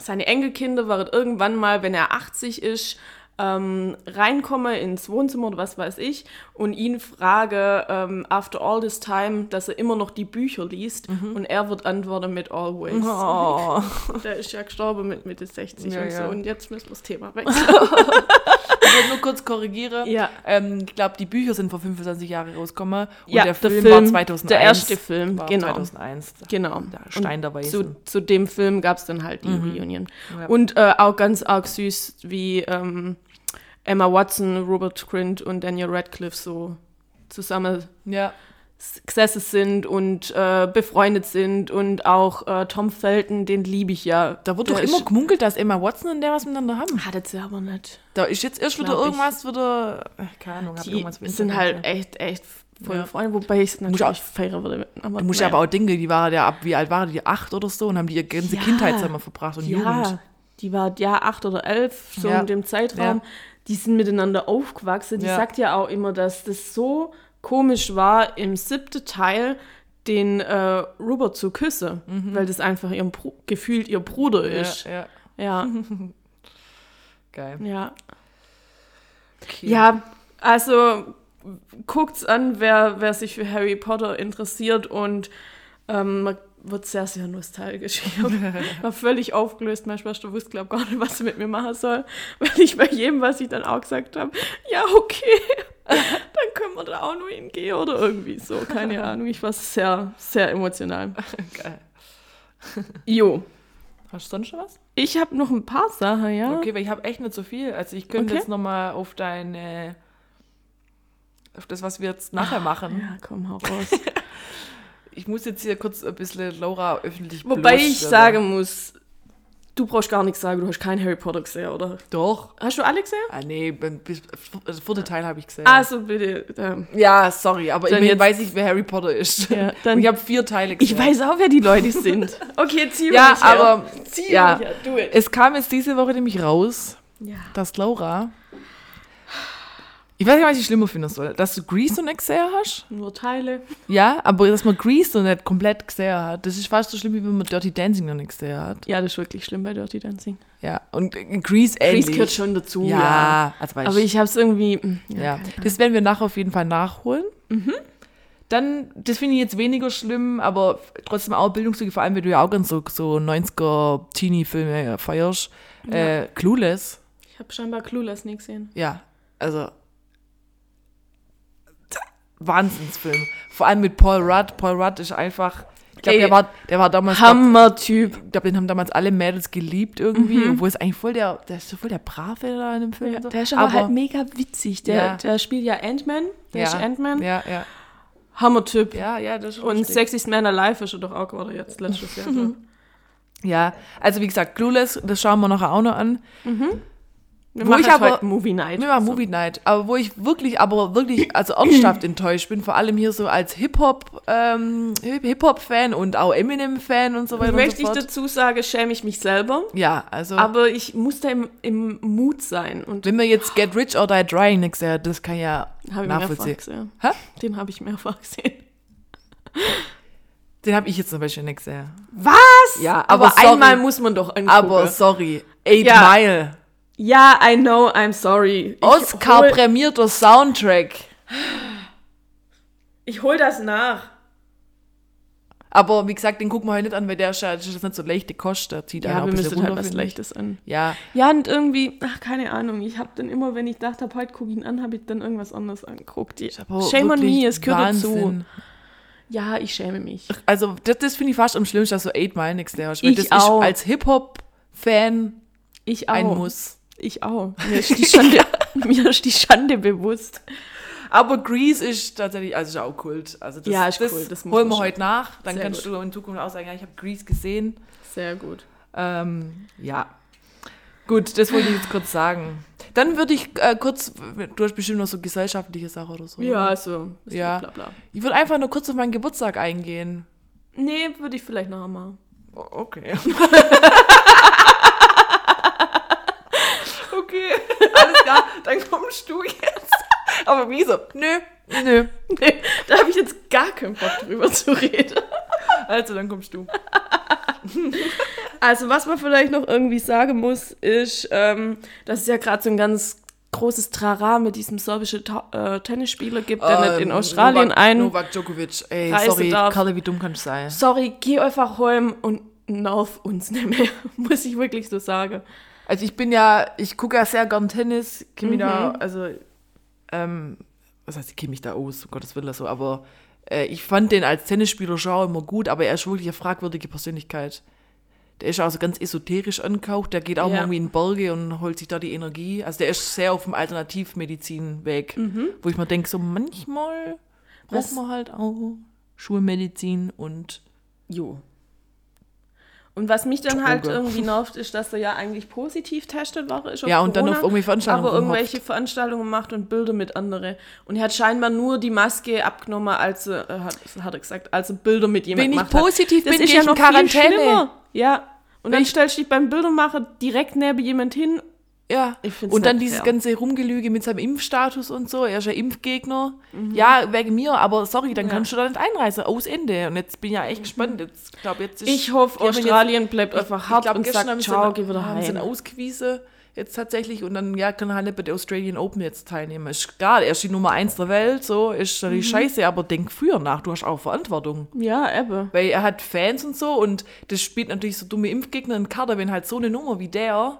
seine Enkelkinder werden irgendwann mal, wenn er 80 ist, ähm, reinkomme ins Wohnzimmer oder was weiß ich und ihn frage, ähm, after all this time, dass er immer noch die Bücher liest und er wird antworten mit always. Mhm. Oh. Der ist ja gestorben mit Mitte 60 Ja, und so ja. und jetzt müssen wir das Thema wechseln. Ich wollte nur kurz korrigieren. Ja. Ähm, ich glaube, die Bücher sind vor 25 Jahren rausgekommen. Und Ja, der der Film, Film, war 2001. der erste Film, war genau. 2001. Genau. Der Stein der Und Weisen. Zu, zu dem Film gab es dann halt die Reunion. Ja. Und äh, auch ganz arg süß, wie ähm, Emma Watson, Robert Grint und Daniel Radcliffe so zusammen Ja. Gesessen sind und äh, befreundet sind. Und auch äh, Tom Felton, den liebe ich ja. Da wird Der doch immer gemunkelt, dass Emma Watson und der was miteinander haben. Hattet sie aber nicht. Da ist jetzt erst wieder Glaub ich. irgendwas, wieder. äh, Keine Ahnung, hab Die irgendwas sind halt echt, echt voll Ja. Freunde, wobei ich es natürlich feiern würde. Aber Du musst ja aber auch denken, die waren ja ab, wie alt waren die? Acht oder so und haben die ihre ganze Ja. Kindheit zusammen verbracht und Jugend. Ja, die war ja acht oder elf, so Ja. in dem Zeitraum. Die sind miteinander aufgewachsen. Die sagt ja auch immer, dass das so komisch war, im siebten Teil den äh, Robert zu küssen, weil das einfach ihrem gefühlt ihr Bruder ist. Mhm. ja, ja. Ja, Geil. ja. Okay. Ja, also guckt's an, wer, wer sich für Harry Potter interessiert und ähm, man wird sehr, sehr nostalgisch. Ich war völlig aufgelöst. Meine Schwester wusste, glaube gar nicht, was sie mit mir machen soll, weil ich bei jedem, was ich dann auch gesagt habe, ja, okay, dann können wir da auch nur hingehen oder irgendwie so. Keine Ahnung. Ich war sehr, sehr emotional. Geil. Jo. Hast du sonst schon was? Ich habe noch ein paar Sachen, ja. Okay, weil ich habe echt nicht so viel. Also ich könnte Okay. jetzt nochmal auf deine, auf das, was wir jetzt nachher machen. Ja, komm, hau raus. Ich muss jetzt hier kurz ein bisschen Laura öffentlich Wobei ich sagen muss, du brauchst gar nichts sagen, du hast kein Harry Potter gesehen, oder? Doch. Hast du alle gesehen? Ah nee, das vierte Teil habe ich gesehen. Also bitte. Ähm, ja, sorry, aber immerhin jetzt- weiß ich, wer Harry Potter ist. Ja, dann- ich habe vier Teile gesehen. ich weiß auch, wer die Leute sind. Okay, zieh Ja, mich her. aber zieh ja. mich her, do it. es kam jetzt diese Woche nämlich raus, Ja. dass Laura Ich weiß nicht, was ich schlimmer finden soll. Dass du Grease und nicht gesehen hast? Nur Teile. Ja, aber dass man Grease noch nicht komplett gesehen hat, das ist fast so schlimm, wie wenn man Dirty Dancing noch nicht gesehen hat. Ja, das ist wirklich schlimm bei Dirty Dancing. Ja, und Grease ähnlich. Grease gehört schon dazu. Ja, Ja. also weiß Aber ich habe es irgendwie. mm, Ja. Ja, das werden wir nachher auf jeden Fall nachholen. Dann, das finde ich jetzt weniger schlimm, aber trotzdem auch Bildungslücke, vor allem, wenn du ja auch ganz so, so 90er-Teenie-Filme feierst. Äh, Clueless, Ich habe scheinbar Clueless nie gesehen. ja, also Wahnsinnsfilm. Vor allem mit Paul Rudd. Paul Rudd ist einfach, ich glaube, der war, der war damals, Hammer-Typ. ich glaube, den haben damals alle Mädels geliebt irgendwie, obwohl es eigentlich voll der, der ist so voll der Brave da in dem Film. und so. Der ist aber, halt mega witzig. Der, Ja. der spielt ja Ant-Man. Der ist Ant-Man. Ja, ja, Hammer-Typ. ja, ja, das ist Und richtig. Sexiest Man Alive ist er doch auch gerade jetzt letztes Jahr. Ja, also wie gesagt, Clueless, das schauen wir nachher auch noch an. Wir Wo machen ich aber- heute Movie Night. Wir machen So. Movie Night, aber wo ich wirklich, aber wirklich, also ernsthaft enttäuscht bin, vor allem hier so als Hip-Hop, ähm, Hip-Hop-Fan und auch Eminem-Fan und so weiter Möchte und ich so fort. dazu sagen, schäme ich mich selber. Ja, also, Aber ich muss da im, im Mut sein. Und wenn wir jetzt Get Rich or Die Trying nichts ja, das kann ja habe ich mehrfach nachvollziehen. gesehen. Hä? Den habe ich mehrfach gesehen. Den habe ich jetzt zum Beispiel nicht gesehen. Was? Ja, aber, aber sorry. einmal muss man doch angucken. Aber sorry, Eight Ja. Mile, ja, I know, I'm sorry. Ich Oscar prämierter Soundtrack. ich hol das nach. Aber wie gesagt, den gucken wir heute nicht an, weil der ist ja, das ist nicht so leichte Kost, der zieht Ja, wir müssen halt was. Leichtes an. Ja, Ja, und irgendwie, ach, keine Ahnung. Ich habe dann immer, wenn ich dachte, hab, heute gucke ich ihn an, habe ich dann irgendwas anderes angeguckt. Shame on me, es gehört dazu. Wahnsinn. Ja, ich schäme mich. Also, das, das finde ich fast am schlimmsten, dass so 8 Mile nichts der weil Ich das auch. ist als Hip-Hop-Fan ein Muss. Ich auch. Mir ist die Schande, mir ist die Schande bewusst. Aber Grease ist tatsächlich, also ist auch Kult. Also das, Ja, ist das cool, das holen wir heute nach. Dann Sehr kannst gut. du in Zukunft auch sagen, ja, ich habe Grease gesehen. Sehr gut. Ähm, ja. Gut, das wollte ich jetzt kurz sagen. Dann würde ich äh, kurz, du hast bestimmt noch so gesellschaftliche Sachen oder so. Ja, so. Ja. Bla, bla. Ich würde einfach nur kurz auf meinen Geburtstag eingehen. Nee, würde ich vielleicht machen. O- Okay. okay, alles klar, dann kommst du jetzt. Aber wieso? Nö, nö. Nee, da habe ich jetzt gar keinen Bock drüber zu reden. Also, dann kommst du. Also, was man vielleicht noch irgendwie sagen muss, ist, ähm, dass es ja gerade so ein ganz großes Trara mit diesem serbischen Ta äh, Tennisspieler gibt, der nicht in Ähm, Australien Novak, ein. Novak Djokovic. Ey, Reise sorry, darf. Karle, wie dumm kannst du sein? Sorry, geh einfach heim und nerv uns nicht mehr. Muss ich wirklich so sagen. Also ich bin ja, ich gucke ja sehr gern Tennis, kenne mich da, Mhm. also, ähm, was heißt, ich kenne mich da aus, um Gottes Willen so, aber äh, ich fand den als Tennisspieler schon immer gut, aber er ist wirklich eine fragwürdige Persönlichkeit. Der ist also ganz esoterisch angehaucht, der geht auch Ja. mal irgendwie in Berge und holt sich da die Energie. Also der ist sehr auf dem Alternativmedizinweg, wo ich mir denke, so manchmal Mhm. Braucht man halt auch Schulmedizin und Jo. Und was mich dann halt Droge. irgendwie nervt, ist, dass er ja eigentlich positiv testet war. Ist Ja, und dann Corona, auf irgendwelche Veranstaltungen Aber irgendwelche Veranstaltungen macht und Bilder mit anderen. Und er hat scheinbar nur die Maske abgenommen, als er, äh, hat, hat er gesagt, als er Bilder mit jemandem Wenn ich positiv hat. Das bin, ist ja ich noch in Quarantäne. Viel schlimmer. ja. Und dann ich- stellst du dich beim Bildermacher direkt neben jemand hin. Ja, Ich und dann dieses fair. ganze Rumgelüge mit seinem Impfstatus und so. Er ist ja Impfgegner. Ja, wegen mir, aber sorry, dann Mhm. Ja. kannst du da nicht einreisen. Aus Ende. Und jetzt bin ich ja echt gespannt. Jetzt, glaub, jetzt ist, Ich hoffe, Australien bleibt Jetzt, einfach ich hart glaub, und gestern sagt, ciao, geh wieder heim. ausgewiesen. Jetzt tatsächlich. Und dann ja, kann er halt bei der Australian Open jetzt teilnehmen. Ist klar, er ist die Nummer eins der Welt. So, ist natürlich Mhm. scheiße, aber denk früher nach. Du hast auch Verantwortung. Ja, eben. Weil er hat Fans und so und das spielt natürlich so dumme Impfgegner in Kader, wenn halt so eine Nummer wie der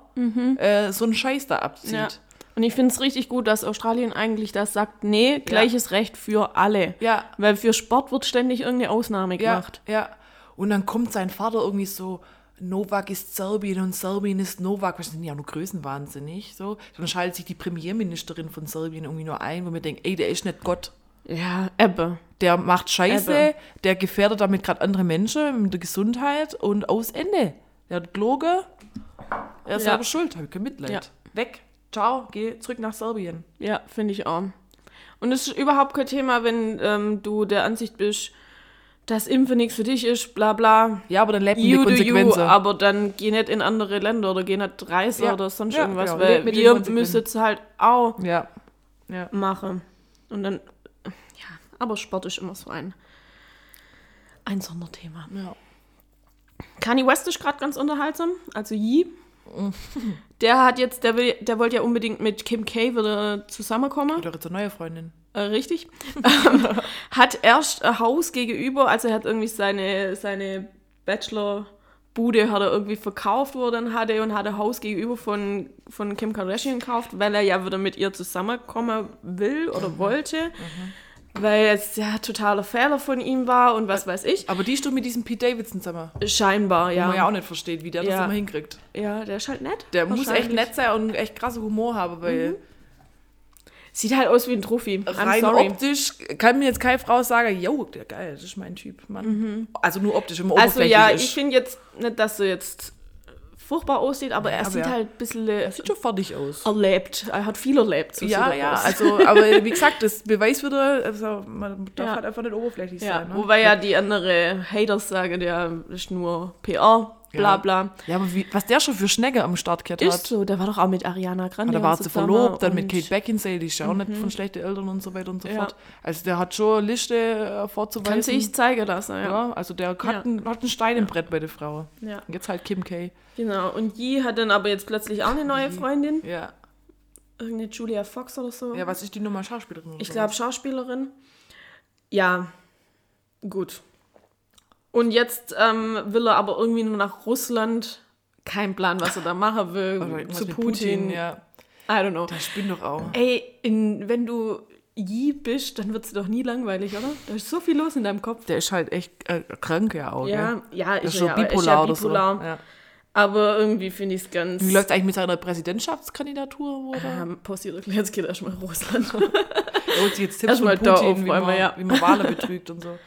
äh, so einen Scheiß da abzieht. Mhm. Ja. Und ich finde es richtig gut, dass Australien eigentlich das sagt, nee, gleiches Recht für alle. Ja. Weil für Sport wird ständig irgendeine Ausnahme Ja, gemacht. ja. Und dann kommt sein Vater irgendwie so, Novak ist Serbien und Serbien ist Novak. Was sind ja nur größenwahnsinnig. So. Dann schaltet sich die Premierministerin von Serbien irgendwie nur ein, wo mir denkt, ey, der ist nicht Gott. Ja, Ebbe. Der macht Scheiße, Eben. der gefährdet damit gerade andere Menschen mit der Gesundheit und aus Ende. Der hat gelogen. Er ist Ja. selber schuld, habe ich kein Mitleid. Ja. Weg. Ciao, geh zurück nach Serbien. Ja, finde ich auch. Und es ist überhaupt kein Thema, wenn ähm, du der Ansicht bist, dass Impfen nichts für dich ist, bla bla. Ja, aber dann lebt die do you, Konsequenzen. aber dann geh nicht in andere Länder oder geh nicht reisen Ja. oder sonst Ja, irgendwas, genau, weil wir Konsequenzen. müssen jetzt halt auch ja. Ja. mache. Und dann, ja, aber Sport ist immer so ein, ein Sonderthema. ja. Kanye West ist gerade ganz unterhaltsam, also Yee. Der hat jetzt, der, will, der wollte ja unbedingt mit Kim K wieder zusammenkommen. Jetzt eine neue Freundin. Äh, richtig. Ähm, hat erst ein Haus gegenüber, also er hat irgendwie seine, seine Bachelor-Bude hat er irgendwie verkauft, wo er dann hatte und hat ein Haus gegenüber von, von Kim Kardashian gekauft, weil er ja wieder mit ihr zusammenkommen will oder wollte. Weil es ja totaler Fehler von ihm war und was weiß ich. Aber die ist doch mit diesem Pete Davidson zusammen. Scheinbar, Ja. Man ja auch nicht versteht, wie der das Ja. immer hinkriegt. Ja, der ist halt nett. Der muss echt nett sein und echt krasse Humor haben, weil Sieht halt aus wie ein Trophy. I'm rein sorry. optisch kann mir jetzt keine Frau sagen, yo, der geil, das ist mein Typ, Mann. Also nur optisch, im Also ja, ich finde jetzt nicht, dass er jetzt furchtbar aussieht, aber er aber sieht ja. halt ein bisschen äh, sieht schon fertig aus. erlebt. Er hat viel erlebt. So ja, er ja, aus. also, aber wie gesagt, das beweist wieder, also man darf Ja. halt einfach nicht oberflächlich ja, sein. Ne? wobei ja die andere Haters sagen, der ist nur PR, bla Ja. bla. Ja, aber wie, was der schon für Schnecke am Start gehabt Ist hat. so, der war doch auch mit Ariana Grande. Und da war sie verlobt, dann mit Kate Beckinsale, die ist ja auch nicht von schlechten Eltern und so weiter und so Ja. fort. Also der hat schon Liste äh, vorzuweisen. Kann sich zeigen lassen, ja. ja, also der hat, Ja. einen, hat einen Stein im Brett bei der Frau. ja. Jetzt halt Kim K. Genau. Und Yi hat dann aber jetzt plötzlich auch eine neue Freundin. Ja. Irgendeine Julia Fox oder so. Ja, was ist die Nummer Schauspielerin? Ich glaube Schauspielerin. Ja, gut. Und jetzt ähm, will er aber irgendwie nur nach Russland. Kein Plan, was er da machen will. Oder zu mit Putin. ja. I don't know. Der spinnt doch auch. Ey, in, wenn du Yi bist, dann wird es doch nie langweilig, oder? Da ist so viel los in deinem Kopf. Der ist halt echt äh, krank ja auch, Ja, gell? ja, ist ist ja, er ist bipolar ja oder so. bipolar. Ja. Aber irgendwie finde ich es ganz. Wie läuft es eigentlich mit seiner Präsidentschaftskandidatur? Oder? ähm, passiert jetzt geht erstmal Russland. Er holt sich jetzt Tipps Erstmal von da Putin, wie man, ja. wie man Wahlen betrügt und so.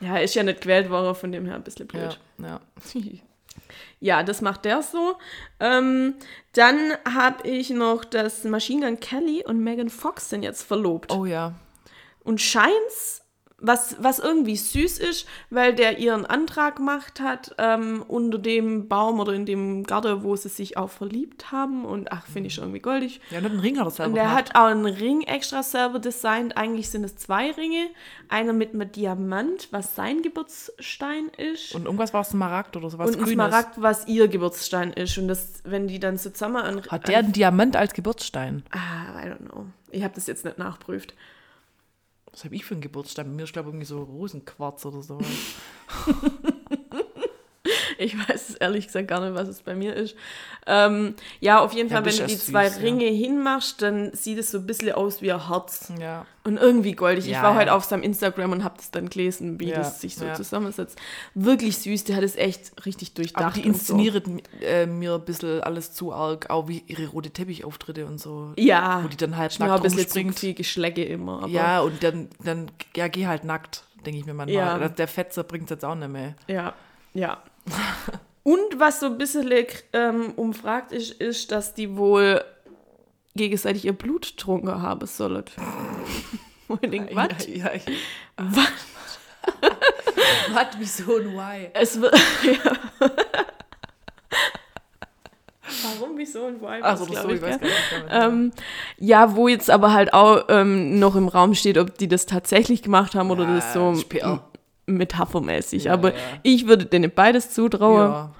Ja, ist ja nicht gewählt worden, von dem her ein bisschen Ja, blöd. ja. Ja, das macht der so. Ähm, dann habe ich noch, dass Machine Gun Kelly und Megan Fox sind jetzt verlobt. Oh ja. Und scheint's, was, was irgendwie süß ist, weil der ihren Antrag gemacht hat ähm, unter dem Baum oder in dem Garten, wo sie sich auch verliebt haben. Und ach, finde ich irgendwie goldig. Ja, nicht einen Ring hat er selber Und er gemacht. hat auch einen Ring extra selber designt. Eigentlich sind es zwei Ringe. Einer mit einem Diamant, was sein Geburtsstein ist. Und irgendwas war Smaragd oder sowas und ein Grünes. Smaragd, was ihr Geburtsstein ist. Und das, wenn die dann so zusammen an. Hat der einen Diamant als Geburtsstein? Ah, I don't know. Ich habe das jetzt nicht nachprüft. Was habe ich für einen Geburtsstein? Bei mir ist, glaube ich, irgendwie so Rosenquarz oder so. Ich weiß es ehrlich gesagt gar nicht, was es bei mir ist. Ähm, ja, auf jeden Ja, Fall, wenn du die ja zwei süß, ja. Ringe hinmachst, dann sieht es so ein bisschen aus wie ein Herz. ja. Und irgendwie goldig. ich Ja, war ja. heute auf seinem Instagram und habe das dann gelesen, wie Ja, das sich so ja. zusammensetzt. Wirklich süß, der hat es echt richtig durchdacht. Aber die inszeniert äh, mir ein bisschen alles zu arg, auch wie ihre rote Teppichauftritte und so. So. Ja, Wo die dann halt nackt ein bisschen zu viel Geschlecke immer. Ja, und dann, dann ja, geh halt nackt, denke ich mir manchmal. Ja. Der- Der Fetzer bringt es jetzt auch nicht mehr. Ja, ja. Und was so ein bisschen ähm, umfragt ist, ist, dass die wohl gegenseitig ihr Blut getrunken haben sollen. Und ich was? Ja, ja. Was? Was, wieso und why? Es wird. ja. Warum, wieso und why? Was, das so, ich weiß gar nicht. Ähm, ja, wo jetzt aber halt auch ähm, noch im Raum steht, ob die das tatsächlich gemacht haben oder Ja, das so m- metaphermäßig. Ja, aber ja. ich würde denen beides zutrauen. ja.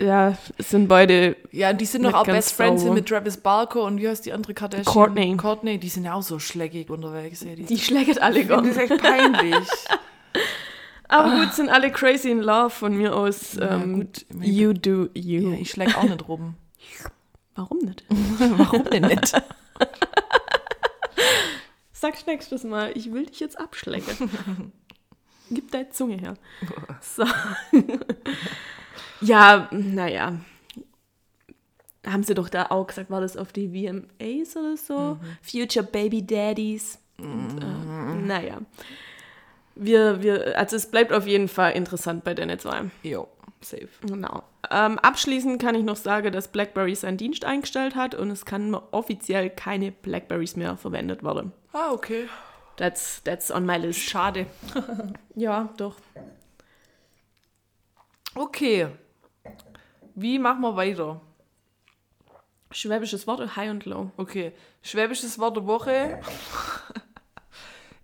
Ja, sind beide ja, die sind doch auch Best Friends sauber. mit Travis Barker und wie heißt die andere Kardashian? Courtney. Courtney, die sind ja auch so schlägig unterwegs. Die Die schlägt alle finde das gern. echt peinlich. Aber gut, sind alle crazy in love von mir aus. Ja, Ähm, gut. You do you. ich schläg auch nicht rum. Warum nicht? Warum denn nicht? Sag's nächstes Mal, ich will dich jetzt abschlecken. Gib deine Zunge her. So. ja, naja. Haben sie doch da auch gesagt, war das auf die VMAs oder so? Future Baby Daddies. Und, äh, naja. Wir, wir, also es bleibt auf jeden Fall interessant bei den zwei. Jo, safe. Genau. Ähm, abschließend kann ich noch sagen, dass BlackBerry seinen Dienst eingestellt hat und es kann offiziell keine Blackberries mehr verwendet werden. Ah, okay. That's, that's on my list. Schade. Ja, doch. Okay. Wie machen wir weiter? Schwäbisches Wort, High und Low. Okay. Schwäbisches Wort der Woche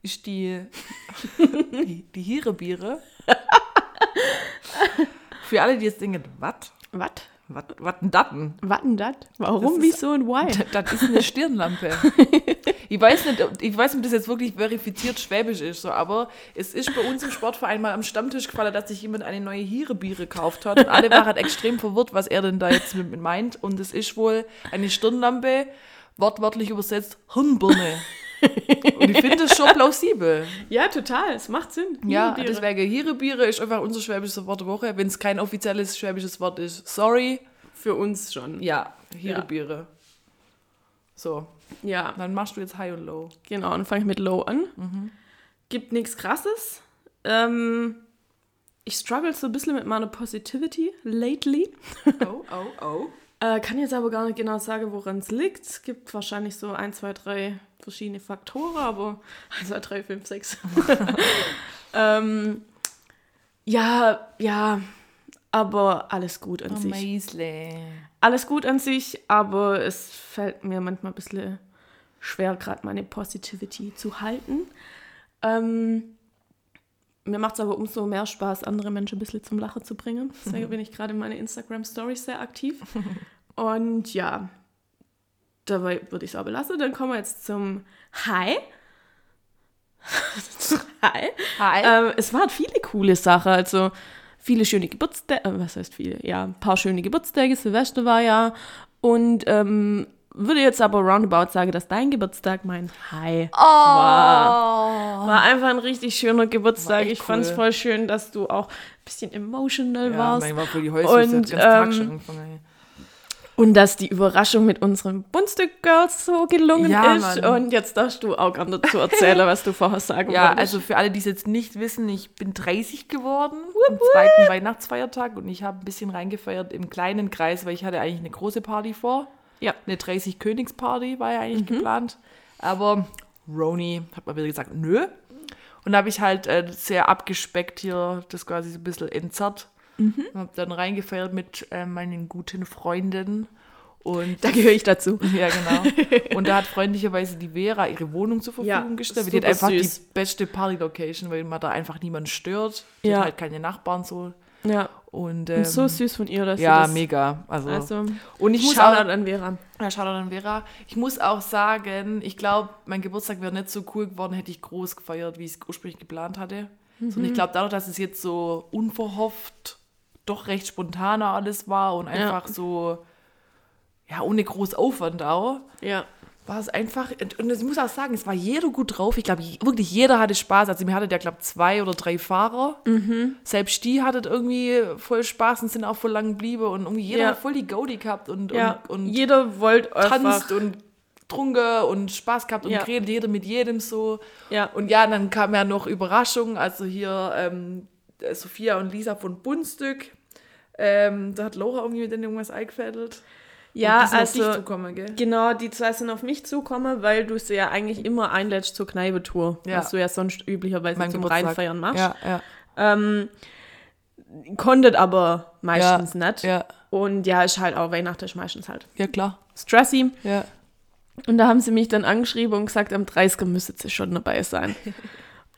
ist die, die, die Hierebiere. Für alle, die jetzt denken, was? Was? Was denn Datten? Was denn das? Warum, wieso und why? Das ist eine Stirnlampe. ich weiß nicht, ob- ich weiß nicht, ob das jetzt wirklich verifiziert Schwäbisch ist, so, aber es ist bei uns im Sportverein mal am Stammtisch gefallen, dass sich jemand eine neue Hierebiere gekauft hat. Und alle waren halt extrem verwirrt, was er denn da jetzt mit meint. Und es ist wohl eine Stirnlampe, wortwörtlich übersetzt Hirnbirne. Und ich finde es schon plausibel. Ja, total. Es macht Sinn. Ja, deswegen Hierebiere ist einfach unser schwäbisches Wort der Woche. Wenn es kein offizielles schwäbisches Wort ist, sorry. Für uns schon. Ja, Hierebiere. So, Ja, dann machst du jetzt High und Low. genau. Dann fange ich mit Low an. Gibt nichts Krasses. Ähm, ich struggle so ein bisschen mit meiner Positivity lately. Oh, oh, oh. Äh, kann jetzt aber gar nicht genau sagen, woran es liegt. Es gibt wahrscheinlich so ein, zwei, drei verschiedene Faktoren, aber 1, 2, 3, 5, 6. ähm, ja, ja, aber alles gut an sich. Alles gut an sich, aber es fällt mir manchmal ein bisschen schwer, gerade meine Positivity zu halten. Ähm, mir macht es aber umso mehr Spaß, andere Menschen ein bisschen zum Lachen zu bringen. Deswegen bin ich gerade in meine Instagram-Stories sehr aktiv. Und ja, dabei würde ich es aber lassen. Dann kommen wir jetzt zum Hi. Hi. Hi. Ähm, es waren viele coole Sachen, also viele schöne Geburtstage, äh, was heißt viele? Ja, ein paar schöne Geburtstage, Silvester war ja und ähm, würde jetzt aber roundabout sagen, dass dein Geburtstag mein Hi Oh. war. War einfach ein richtig schöner Geburtstag. Ich fand es cool. voll schön, dass du auch ein bisschen emotional Ja, warst. mein war für die Häuser, Und, ähm, schon angefangen. Und dass die Überraschung mit unseren Bunstück-Girls so gelungen Ja, ist. Mann. Und jetzt darfst du auch gerne dazu erzählen, was du vorher sagen Ja, wolltest. also für alle, die es jetzt nicht wissen, ich bin 30 geworden am zweiten Weihnachtsfeiertag und ich habe ein bisschen reingefeiert im kleinen Kreis, weil ich hatte eigentlich eine große Party vor. Ja. Eine 30 Königsparty war ja eigentlich geplant. Aber Roni hat mal wieder gesagt, nö. Und da habe ich halt äh, sehr abgespeckt hier das quasi so ein bisschen entzerrt. Und habe dann reingefeiert mit äh, meinen guten Freunden. Und da gehöre ich dazu. ja, genau. Und da hat freundlicherweise die Vera ihre Wohnung zur Verfügung Ja, gestellt. Die hat einfach süß. die beste Party-Location, weil man da einfach niemanden stört. Die Ja. hat halt keine Nachbarn so. Ja. Und, ähm, Und so süß von ihr, dass ja, das... mega. Also, Also, und ich muss auch, an Vera. ja, Shoutout an Vera. Ich muss auch sagen, ich glaube, mein Geburtstag wäre nicht so cool geworden, hätte ich groß gefeiert, wie ich es ursprünglich geplant hatte. Mhm. Und ich glaube, dadurch, dass es jetzt so unverhofft, doch recht spontaner alles war und einfach so, ja, ohne groß Aufwand auch, Ja. war es einfach, und ich muss auch sagen, es war jeder gut drauf. Ich glaube, wirklich jeder hatte Spaß. Also mir hattet ja, glaube zwei oder drei Fahrer. Mhm. Selbst die hattet irgendwie voll Spaß und sind auch voll lang geblieben und irgendwie jeder Ja. hat voll die Gaudi gehabt und, ja. und, und Jeder wollte tanzt und trunken und Spaß gehabt und Ja. geredet, jeder mit jedem so. Ja. Und ja, dann kam ja noch Überraschung, also hier ähm, Sophia und Lisa von Bunstück. Ähm, da hat Laura irgendwie mit denen irgendwas eingefädelt. Ja, die sind also... zukommen, gell? Genau, die zwei sind auf mich zukommen, weil du sie ja eigentlich immer einlädst zur Kneipe-Tour, Ja. was du ja sonst üblicherweise Mein zum Geburtstag. Reinfeiern machst. Ja, ja. Ähm, konntet aber meistens nicht. Ja, Und ja, ist halt auch Weihnachten ist meistens halt ja klar. stressy. Ja. Und da haben sie mich dann angeschrieben und gesagt, am 30. müsste sie schon dabei sein.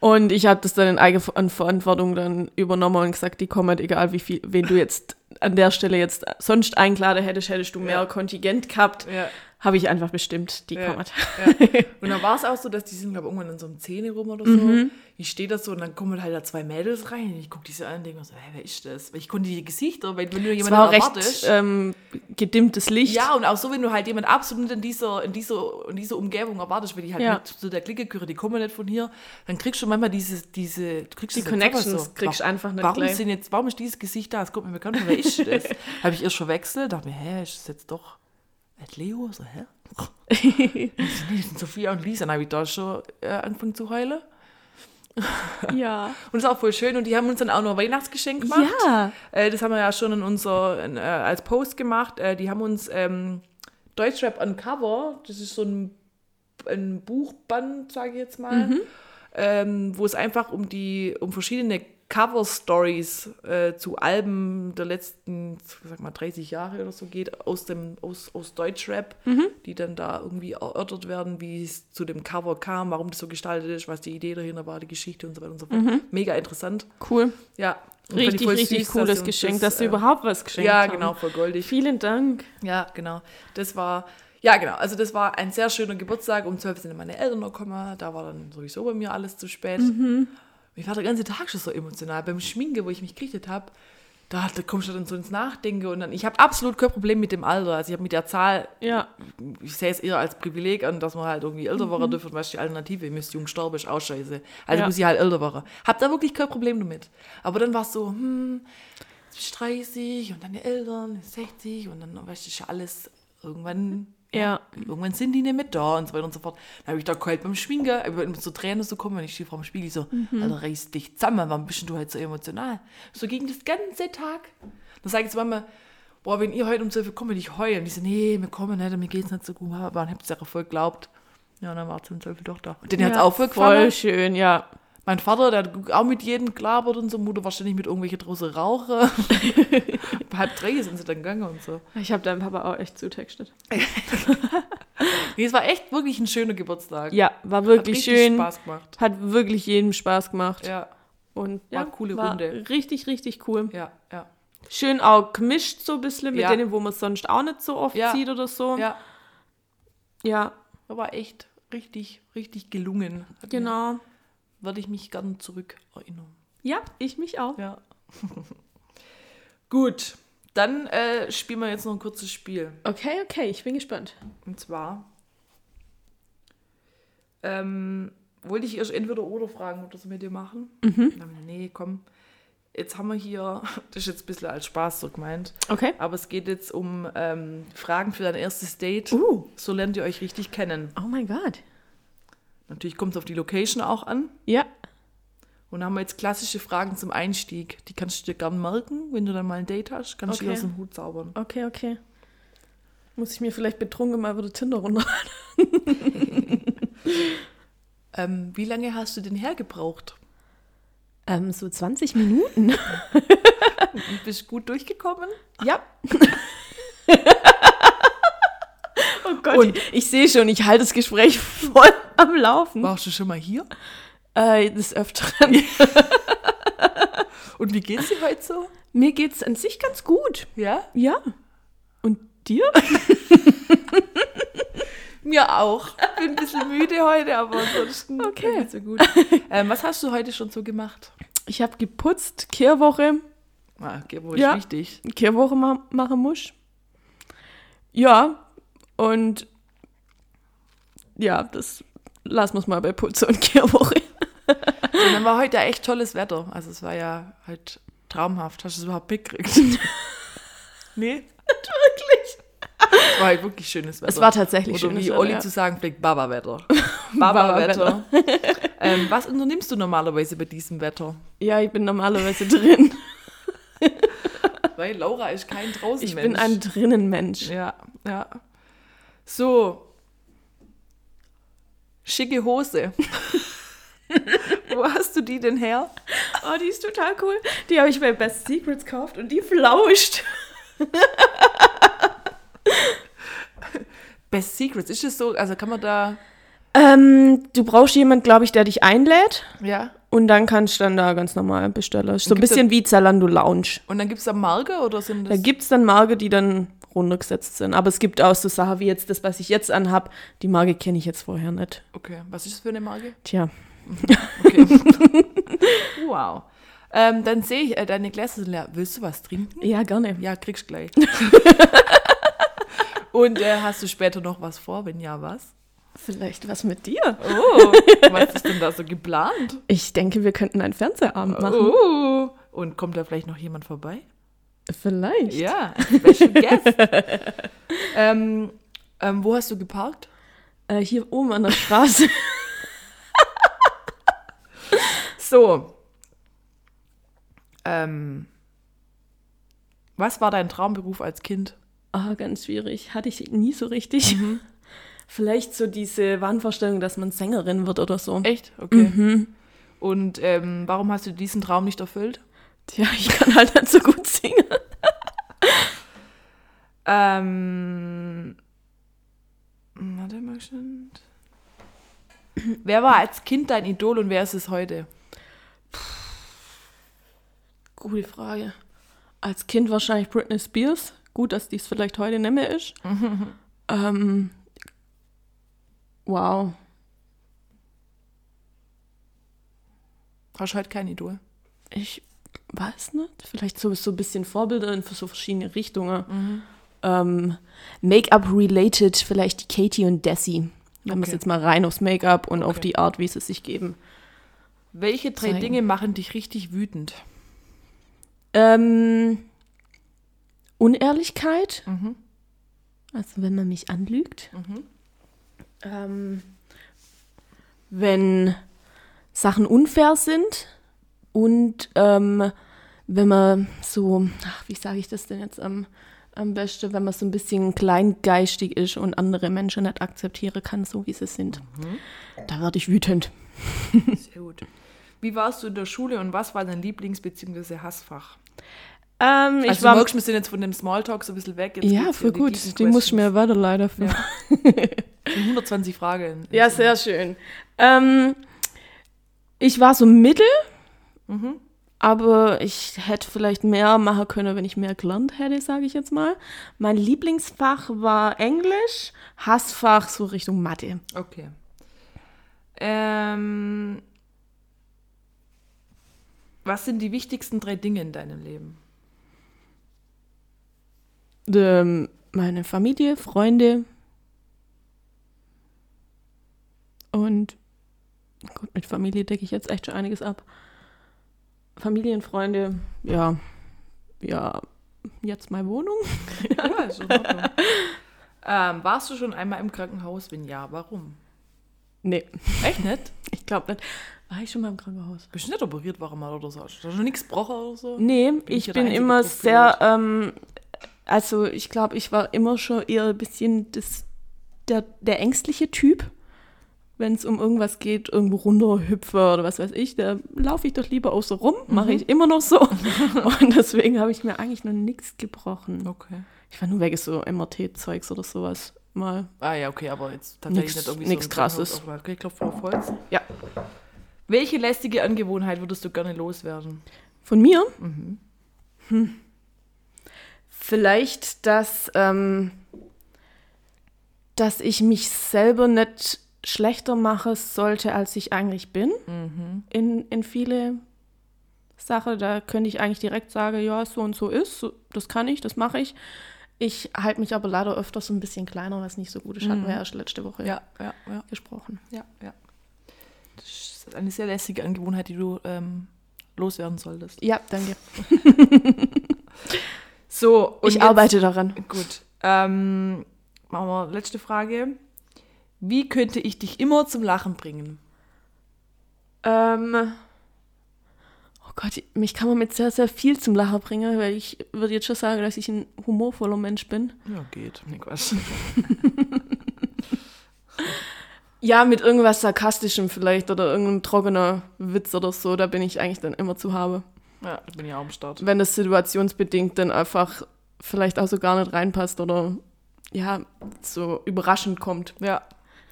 und ich habe das dann in Eigenverantwortung dann übernommen und gesagt, die kommen, egal wie viel, wen du jetzt an der Stelle jetzt sonst eingeladen hättest, hättest du mehr Ja. Kontingent gehabt. Ja. Habe ich einfach bestimmt, die Ja. kommen. Ja. Und dann war es auch so, dass die sind, glaube ich, irgendwann in so einem Zähne rum oder so. Mhm. Ich stehe da so und dann kommen halt da zwei Mädels rein und ich gucke die so an und denke mir so, hä, wer ist das? Weil ich konnte die Gesichter, weil wenn du jemanden war auch recht erwartest. ähm, gedimmtes Licht. ja, und auch so, wenn du halt jemand absolut in dieser, in dieser, in dieser Umgebung erwartest, weil die halt Ja. nicht zu der Clique gehören, die kommen nicht von hier, dann kriegst du manchmal diese, diese, du kriegst Die das Connections selber kriegst du einfach nicht Warum gleich. sind jetzt, warum ist dieses Gesicht da? Es kommt mir bekannt vor, wer ist das? Habe ich erst verwechselt, dachte mir, hä, ist das jetzt doch Ed Leo? So, hä? Sophia und Lisa, dann habe ich da schon äh, angefangen zu heulen. ja. Und das ist auch voll schön. Und die haben uns dann auch noch Weihnachtsgeschenk gemacht. Ja. Äh, das haben wir ja schon in unser, in, äh, als Post gemacht. Äh, die haben uns ähm, Deutschrap Uncover, das ist so ein, ein Buchband, sage ich jetzt mal, ähm, wo es einfach um die, um verschiedene Cover-Stories äh, zu Alben der letzten, sag mal, 30 Jahre oder so geht, aus dem aus, aus Deutschrap, die dann da irgendwie erörtert werden, wie es zu dem Cover kam, warum das so gestaltet ist, was die Idee dahinter war, die Geschichte und so weiter und so fort. Mega interessant. Cool. Ja. Richtig, richtig süß, dass cooles uns Geschenk, das, dass sie äh, überhaupt was geschenkt Ja, haben. genau, voll goldig. Vielen Dank. Ja, genau. Das war, ja, genau. Also, das war ein sehr schöner Geburtstag. Um 12 sind meine Eltern noch gekommen. Da war dann sowieso bei mir alles zu spät. Ich war der ganze Tag schon so emotional. Beim Schminke, wo ich mich gerichtet habe, da, da kommst du dann so ins Nachdenken. Und dann, ich habe absolut kein Problem mit dem Alter. Also, ich habe mit der Zahl, Ja, ich sehe es eher als Privileg an, dass man halt irgendwie älter Mhm. werden dürfen. Und was ist die Alternative? Ihr müsst jung sterben, ist auch scheiße. Also, Ja. muss ich halt älter werden. Hab da wirklich kein Problem damit. Aber dann war es so, hm, bist 30 und deine Eltern 60 und dann, weißt du, das ist ja alles irgendwann, ja. irgendwann sind die nicht mehr da und so weiter und so fort. Dann habe ich da kalt beim Schminken, über mit so Tränen so kommen, wenn ich stehe vor dem Spiegel so, Mhm. Alter, reiß dich zusammen, warum bist du halt so emotional? So ging das ganze Tag. Dann sage ich zu Mama, boah, wenn ihr heute um 12 Uhr kommt, will ich heulen. Und die so, nee, wir kommen nicht, mir geht's nicht so gut. Aber dann habt ihr es ja voll geglaubt. Ja, und dann war es um 12 Uhr doch da. Und den ja, auch voll gefallen. Voll schön, ja. Mein Vater, der hat auch mit jedem gelabert und so, Mutter wahrscheinlich mit irgendwelchen draußen rauchen. Halb drei sind sie dann gegangen und so. Ich habe deinem Papa auch echt zutextet. Nee, es war echt wirklich ein schöner Geburtstag. Ja, war Hat wirklich richtig schön. Spaß gemacht. Hat wirklich jedem Spaß gemacht. Ja, Und War ja, coole war Runde. Richtig, richtig cool. ja, ja. Schön auch gemischt so ein bisschen mit Ja. denen, wo man sonst auch nicht so oft Ja. sieht oder so. Ja, Ja, war echt richtig, richtig gelungen. Hat mir- Würde ich mich gern zurück erinnern. Ja, ich mich auch. Ja. Gut, dann äh, spielen wir jetzt noch ein kurzes Spiel. Okay, okay, ich bin gespannt. Und zwar ähm, wollte ich erst entweder oder fragen, ob das mit dir machen. Mhm. Dann, nee, komm. Jetzt haben wir hier, das ist jetzt ein bisschen als Spaß so gemeint, Okay. aber es geht jetzt um ähm, Fragen für dein erstes Date. Uh. So lernt ihr euch richtig kennen. Oh mein Gott. Natürlich kommt es auf die Location auch an. Ja. Und dann haben wir jetzt klassische Fragen zum Einstieg. Die kannst du dir gern merken, wenn du dann mal ein Date hast. Kannst du Okay. die aus dem Hut zaubern. Okay, okay. Muss ich mir vielleicht betrunken mal wieder Tinder runter. Ähm, wie lange hast du denn hergebraucht? Ähm, so 20 Minuten. Und bist gut durchgekommen? Ja. Gott, ich, ich sehe schon, ich halte das Gespräch voll am Laufen. Warst du schon mal hier? Äh, des Öfteren. Und wie geht's dir heute so? Mir geht's an sich ganz gut. Ja? Ja. Und dir? Mir auch. Bin ein bisschen müde heute, aber ansonsten Okay. geht's mir gut. Ähm, was hast du heute schon so gemacht? Ich habe geputzt, Kehrwoche. Ah, wo Ja. ist wichtig. Kehrwoche ma machen muss. Ja, und ja, das lassen wir es mal bei Putze und Kehrwoche. Und dann war heute ja echt tolles Wetter. Also es war ja halt traumhaft. Hast du es überhaupt mitgekriegt? nee? Wirklich? Es war halt wirklich schönes Wetter. Es war tatsächlich Oder schönes wie Wetter, Olli ja. zu sagen pflegt, Baba-Wetter. Baba-Wetter. ähm, was unternimmst du normalerweise bei diesem Wetter? Ja, ich bin normalerweise drin. Weil Laura ist kein draußen Ich bin ein Drinnenmensch. Ja, ja. So. Schicke Hose. Wo hast du die denn her? Oh, die ist total cool. Die habe ich bei Best Secrets gekauft und die flauscht. Best Secrets, ist es so? Also kann man da. Ähm, du brauchst jemanden, glaube ich, der dich einlädt. Ja. Und dann kannst du dann da ganz normal bestellen. Ist so ein bisschen wie Zalando Lounge. Und dann gibt es da Marke oder sind Da das. gibt es dann Marke, die dann runtergesetzt sind. Aber es gibt auch so Sachen wie jetzt das, was ich jetzt anhab. Die Marke kenne ich jetzt vorher nicht. okay, was ist das für eine Marke? Tja. Okay. wow. Ähm, dann sehe ich, äh, deine Gläser sind leer. Willst du was trinken? Ja, gerne. Ja, kriegst gleich. Und äh, hast du später noch was vor? Wenn ja, was? Vielleicht was mit dir. Oh, was ist denn da so geplant? Ich denke, wir könnten einen Fernsehabend machen. Oh. Und kommt da vielleicht noch jemand vorbei? Vielleicht. Ja, Special Guest. ähm, ähm, wo hast du geparkt? Äh, hier oben an der Straße. So. Ähm, was war dein Traumberuf als Kind? Ah, ganz schwierig. Hatte ich nie so richtig. Vielleicht so diese Wahnvorstellung, dass man Sängerin wird oder so. Echt? Okay. Und ähm, warum hast du diesen Traum nicht erfüllt? Tja, ich kann halt nicht so gut singen. Ähm, warte mal schon. Wer war als Kind dein Idol und wer ist es heute? Gute Frage. Als Kind wahrscheinlich Britney Spears. Gut, dass dies vielleicht heute nicht mehr ist. ähm, wow. Hast du heute kein Idol? Ich weiß nicht. Vielleicht so, so ein bisschen Vorbilder in so verschiedene Richtungen. Ähm, Make-up-related, vielleicht die Katie und Desi. Wenn wir es Okay. jetzt mal rein aufs Make-up und auf Okay. die Art, wie sie sich geben. Welche drei Zeigen. Dinge machen dich richtig wütend? Ähm, Unehrlichkeit. Mhm. Also wenn man mich anlügt. Ähm, wenn Sachen unfair sind und ähm, wenn man so, ach, wie sage ich das denn jetzt am, am besten, wenn man so ein bisschen kleingeistig ist und andere Menschen nicht akzeptieren kann, so wie sie sind. Da werde ich wütend. Sehr gut. Wie warst du in der Schule und was war dein Lieblings- bzw. Hassfach? Ähm, ich also war du merkst, wir sind jetzt von dem Smalltalk so ein bisschen weg. Jetzt ja, in gut. Deep Die muss ich mir weiter leider für. Ja. 120 Fragen. Ja, sehr schön. Ähm, ich war so mittel, Mhm. aber ich hätte vielleicht mehr machen können, wenn ich mehr gelernt hätte, sage ich jetzt mal. Mein Lieblingsfach war Englisch, Hassfach so Richtung Mathe. Okay. Ähm, was sind die wichtigsten drei Dinge in deinem Leben? Ähm, meine Familie, Freunde und gut, mit Familie decke ich jetzt echt schon einiges ab. Familienfreunde, ja, ja, jetzt meine Wohnung. Ja, ist in Ordnung. ähm, warst du schon einmal im Krankenhaus? Wenn ja, warum? Nee, Echt nicht? ich glaube nicht. War ich schon mal im Krankenhaus? Bist du nicht operiert worden mal oder so? Hast du schon nichts gebrochen oder so? Nee, ich ich der bin immer sehr, ähm, also ich glaube, ich war immer schon eher ein bisschen das, der, der ängstliche Typ. Wenn es um irgendwas geht, irgendwo runterhüpfe oder was weiß ich, da laufe ich doch lieber außer rum, mache Mhm. ich immer noch so. Und deswegen habe ich mir eigentlich noch nichts gebrochen. Okay. Ich war nur wegen so MRT-Zeugs oder sowas mal. Ah ja, okay, aber jetzt tatsächlich Nix- nicht irgendwie nix so Krasses. Okay, Klopf auf Holz. Ja. Welche lästige Angewohnheit würdest du gerne loswerden? Von mir? Mhm. Hm. Vielleicht, dass, ähm, dass ich mich selber nicht schlechter mache sollte, als ich eigentlich bin. Mhm. In, in viele Sachen. Da könnte ich eigentlich direkt sagen, ja, so und so ist. So, das kann ich, das mache ich. Ich halte mich aber leider öfter so ein bisschen kleiner, was nicht so gut ist. Hatten wir erst letzte Woche Mhm. Ja, ja, ja, gesprochen. ja, ja. Das ist eine sehr lästige Angewohnheit, die du ähm, loswerden solltest. Ja, danke. So, ich jetzt- arbeite daran. Gut. Ähm, machen wir letzte Frage. Wie könnte ich dich immer zum Lachen bringen? Ähm, oh Gott, mich kann man mit sehr, sehr viel zum Lachen bringen, weil ich würde jetzt schon sagen, dass ich ein humorvoller Mensch bin. Ja, geht. Quatsch. Ja, mit irgendwas Sarkastischem vielleicht oder irgendein trockener Witz oder so, da bin ich eigentlich dann immer zu habe. Ja, da bin ich auch am Start. Wenn das situationsbedingt dann einfach vielleicht auch so gar nicht reinpasst oder ja, so überraschend kommt, Ja,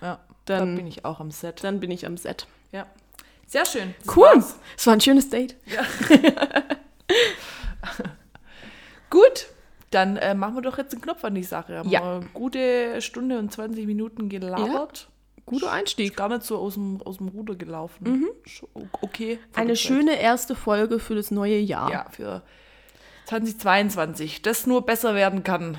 ja. Da dann, bin ich auch am Set. dann bin ich am Set. Ja. Sehr schön. Das Cool. war's. Es war ein schönes Date. Gut. Dann äh, machen wir doch jetzt einen Knopf an die Sache. Haben Ja. wir eine gute Stunde und 20 Minuten gelabert. Guter Einstieg. Gar nicht so aus dem, aus dem Ruder gelaufen. Sch- Okay. Eine der Zeit. schöne erste Folge für das neue Jahr. Ja, für 2022. Das nur besser werden kann.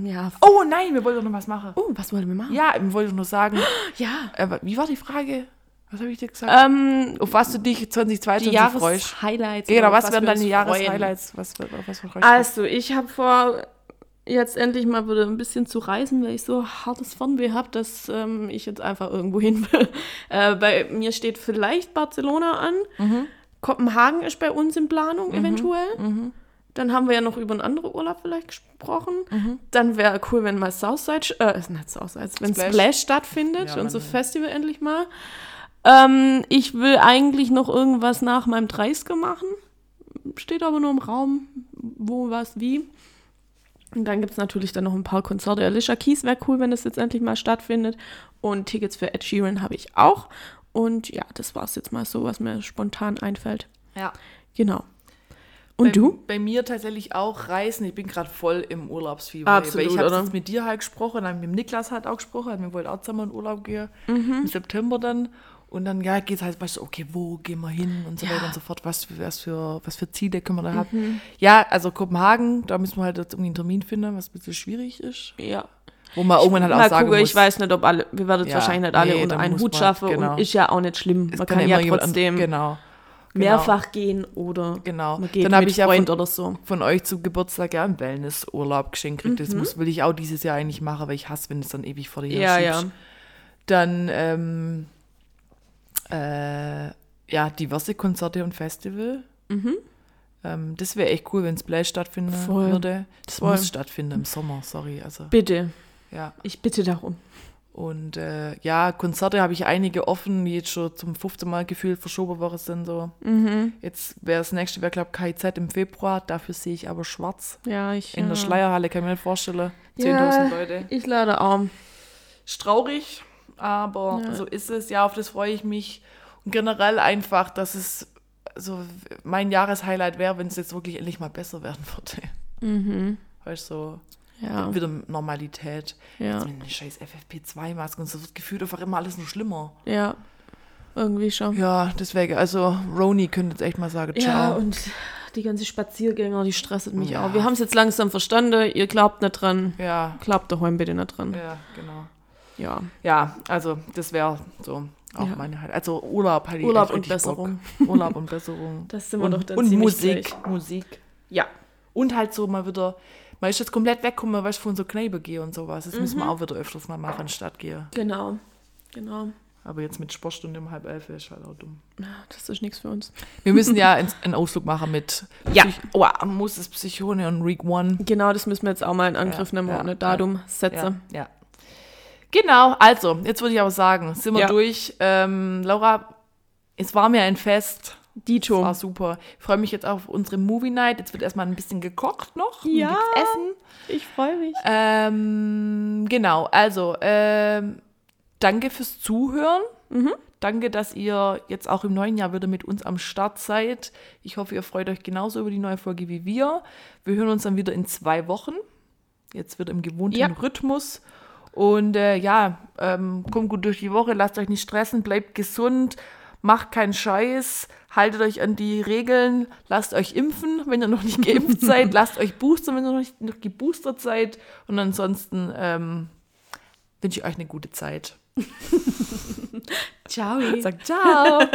Ja. Oh nein, wir wollten doch noch was machen. Oh, was wollen wir machen? Ja, ich wollte nur sagen, Ja. äh, wie war die Frage? Was habe ich dir gesagt? Ähm, Auf was du dich die 2022 freust? Jahreshighlights. Genau, was wären wir deine Jahreshighlights? Was, was, was. Also, ich habe vor, jetzt endlich mal wieder ein bisschen zu reisen, weil ich so hartes Fernweh habe, dass ähm, ich jetzt einfach irgendwo hin will. Äh, bei mir steht vielleicht Barcelona an. Mhm. Kopenhagen ist bei uns in Planung eventuell. Dann haben wir ja noch über einen anderen Urlaub vielleicht gesprochen. Mhm. Dann wäre cool, wenn mal Southside, äh, ist nicht Southside, wenn Splash. Splash, stattfindet, Ja, unser. Festival endlich mal. Ähm, ich will eigentlich noch irgendwas nach meinem 30er machen. Steht aber nur im Raum, wo, was, wie. Und dann gibt es natürlich dann noch ein paar Konzerte. Alicia Keys wäre cool, wenn das jetzt endlich mal stattfindet. Und Tickets für Ed Sheeran habe ich auch. Und ja, das war es jetzt mal so, was mir spontan einfällt. Ja. Genau. Und bei, du? Bei mir tatsächlich auch Reisen. Ich bin gerade voll im Urlaubsfieber. Absolut, ich habe jetzt mit dir halt gesprochen, dann mit dem Niklas halt auch gesprochen. Wir wollten auch zusammen in Urlaub gehen. Mhm. Im September dann. Und dann ja, geht es halt, weißt du, okay, wo gehen wir hin und so Ja. Mhm. weiter und so fort. Was, für- was, für, was für Ziele können wir da haben? Ja, also Kopenhagen, da müssen wir halt jetzt irgendwie einen Termin finden, was ein bisschen schwierig ist. Ja. Wo man irgendwann halt auch Mal sagen gucken, muss. ich weiß nicht, ob alle, wir werden es Ja, wahrscheinlich nicht alle nee, unter einen Hut schaffen genau. und ist ja auch nicht schlimm. es Man kann ja immer jemand an- trotzdem Genau. mehrfach gehen oder Genau. man geht Dann hab mit ich ja von- oder so. von euch zu Geburtstag ja einen Wellnessurlaub geschenkt kriegt. Mhm. Das muss, will ich auch dieses Jahr eigentlich machen, weil ich hasse, wenn es dann ewig vor dir Ja, ja. Dann, ähm, äh, ja, diverse Konzerte und Festival. Ähm, das wäre echt cool, wenn Splash stattfinden Mhm. Voll. würde. Das Voll. muss stattfinden im Sommer, sorry. Also, Bitte. ja. Ich bitte darum. Und äh, ja, Konzerte habe ich einige offen, die jetzt schon zum 15 Mal gefühlt verschoben worden sind. So. Mhm. Jetzt wäre das nächste, wäre glaube KIZ im Februar. Dafür sehe ich aber schwarz. Ja, ich. In ja. der Schleierhalle kann ich mir nicht vorstellen. 10.000 Ja, Leute. Ich leider auch. Ist traurig, aber Ja. so ist es. Ja, auf das freue ich mich. Und generell einfach, dass es so mein Jahreshighlight wäre, wenn es jetzt wirklich endlich mal besser werden würde. Mhm. Weißt du, so Ja. wieder Normalität. Ja. Jetzt mit einer scheiß FFP2-Maske und so wird gefühlt einfach immer alles nur schlimmer. Ja. Irgendwie schon. Ja, deswegen, also Roni könnte jetzt echt mal sagen, ciao. Ja, und die ganzen Spaziergänger, die stresset mich Ja. auch. Wir haben es jetzt langsam verstanden. Ihr glaubt nicht dran. ja, Glaubt daheim bitte nicht dran. ja, genau. Ja. Ja, also das wäre so auch Ja. meine halt. Also Urlaub halt Urlaub und Besserung. Urlaub und Besserung. Das sind wir und, doch dann und Musik, gleich. Musik. Ja. Und halt so mal wieder, man ist jetzt komplett weggekommen, weil ich von so Kneipe gehe und sowas. Das müssen wir auch wieder öfters mal machen, statt gehe. Genau. Genau. Aber jetzt mit Sportstunde um halb elf ist halt auch dumm. Das ist nichts für uns. Wir müssen ja einen Ausflug machen mit Ja. Psych oh, muss es Psychone und Week One. Genau, das müssen wir jetzt auch mal in Angriff Ja, nehmen ja, und ein Datum setzen. Ja, ja. Genau, also, jetzt würde ich aber sagen, sind wir Ja. durch. Ähm, Laura, es war mir ein Fest. Dito. War super. Ich freue mich jetzt auf unsere Movie Night. Jetzt wird erstmal ein bisschen gekocht noch. Ja. Essen. Ich freue mich. Ähm, genau, also ähm, danke fürs Zuhören. Danke, dass ihr jetzt auch im neuen Jahr wieder mit uns am Start seid. Ich hoffe, ihr freut euch genauso über die neue Folge wie wir. Wir hören uns dann wieder in zwei Wochen. Jetzt wird im gewohnten Ja. Rhythmus. Und äh, ja, ähm, kommt gut durch die Woche, lasst euch nicht stressen, bleibt gesund, macht keinen Scheiß, haltet euch an die Regeln, lasst euch impfen, wenn ihr noch nicht geimpft seid, lasst euch boostern, wenn ihr noch nicht noch geboostert seid. Und ansonsten ähm, wünsche ich euch eine gute Zeit. Ciao. Sagt ciao.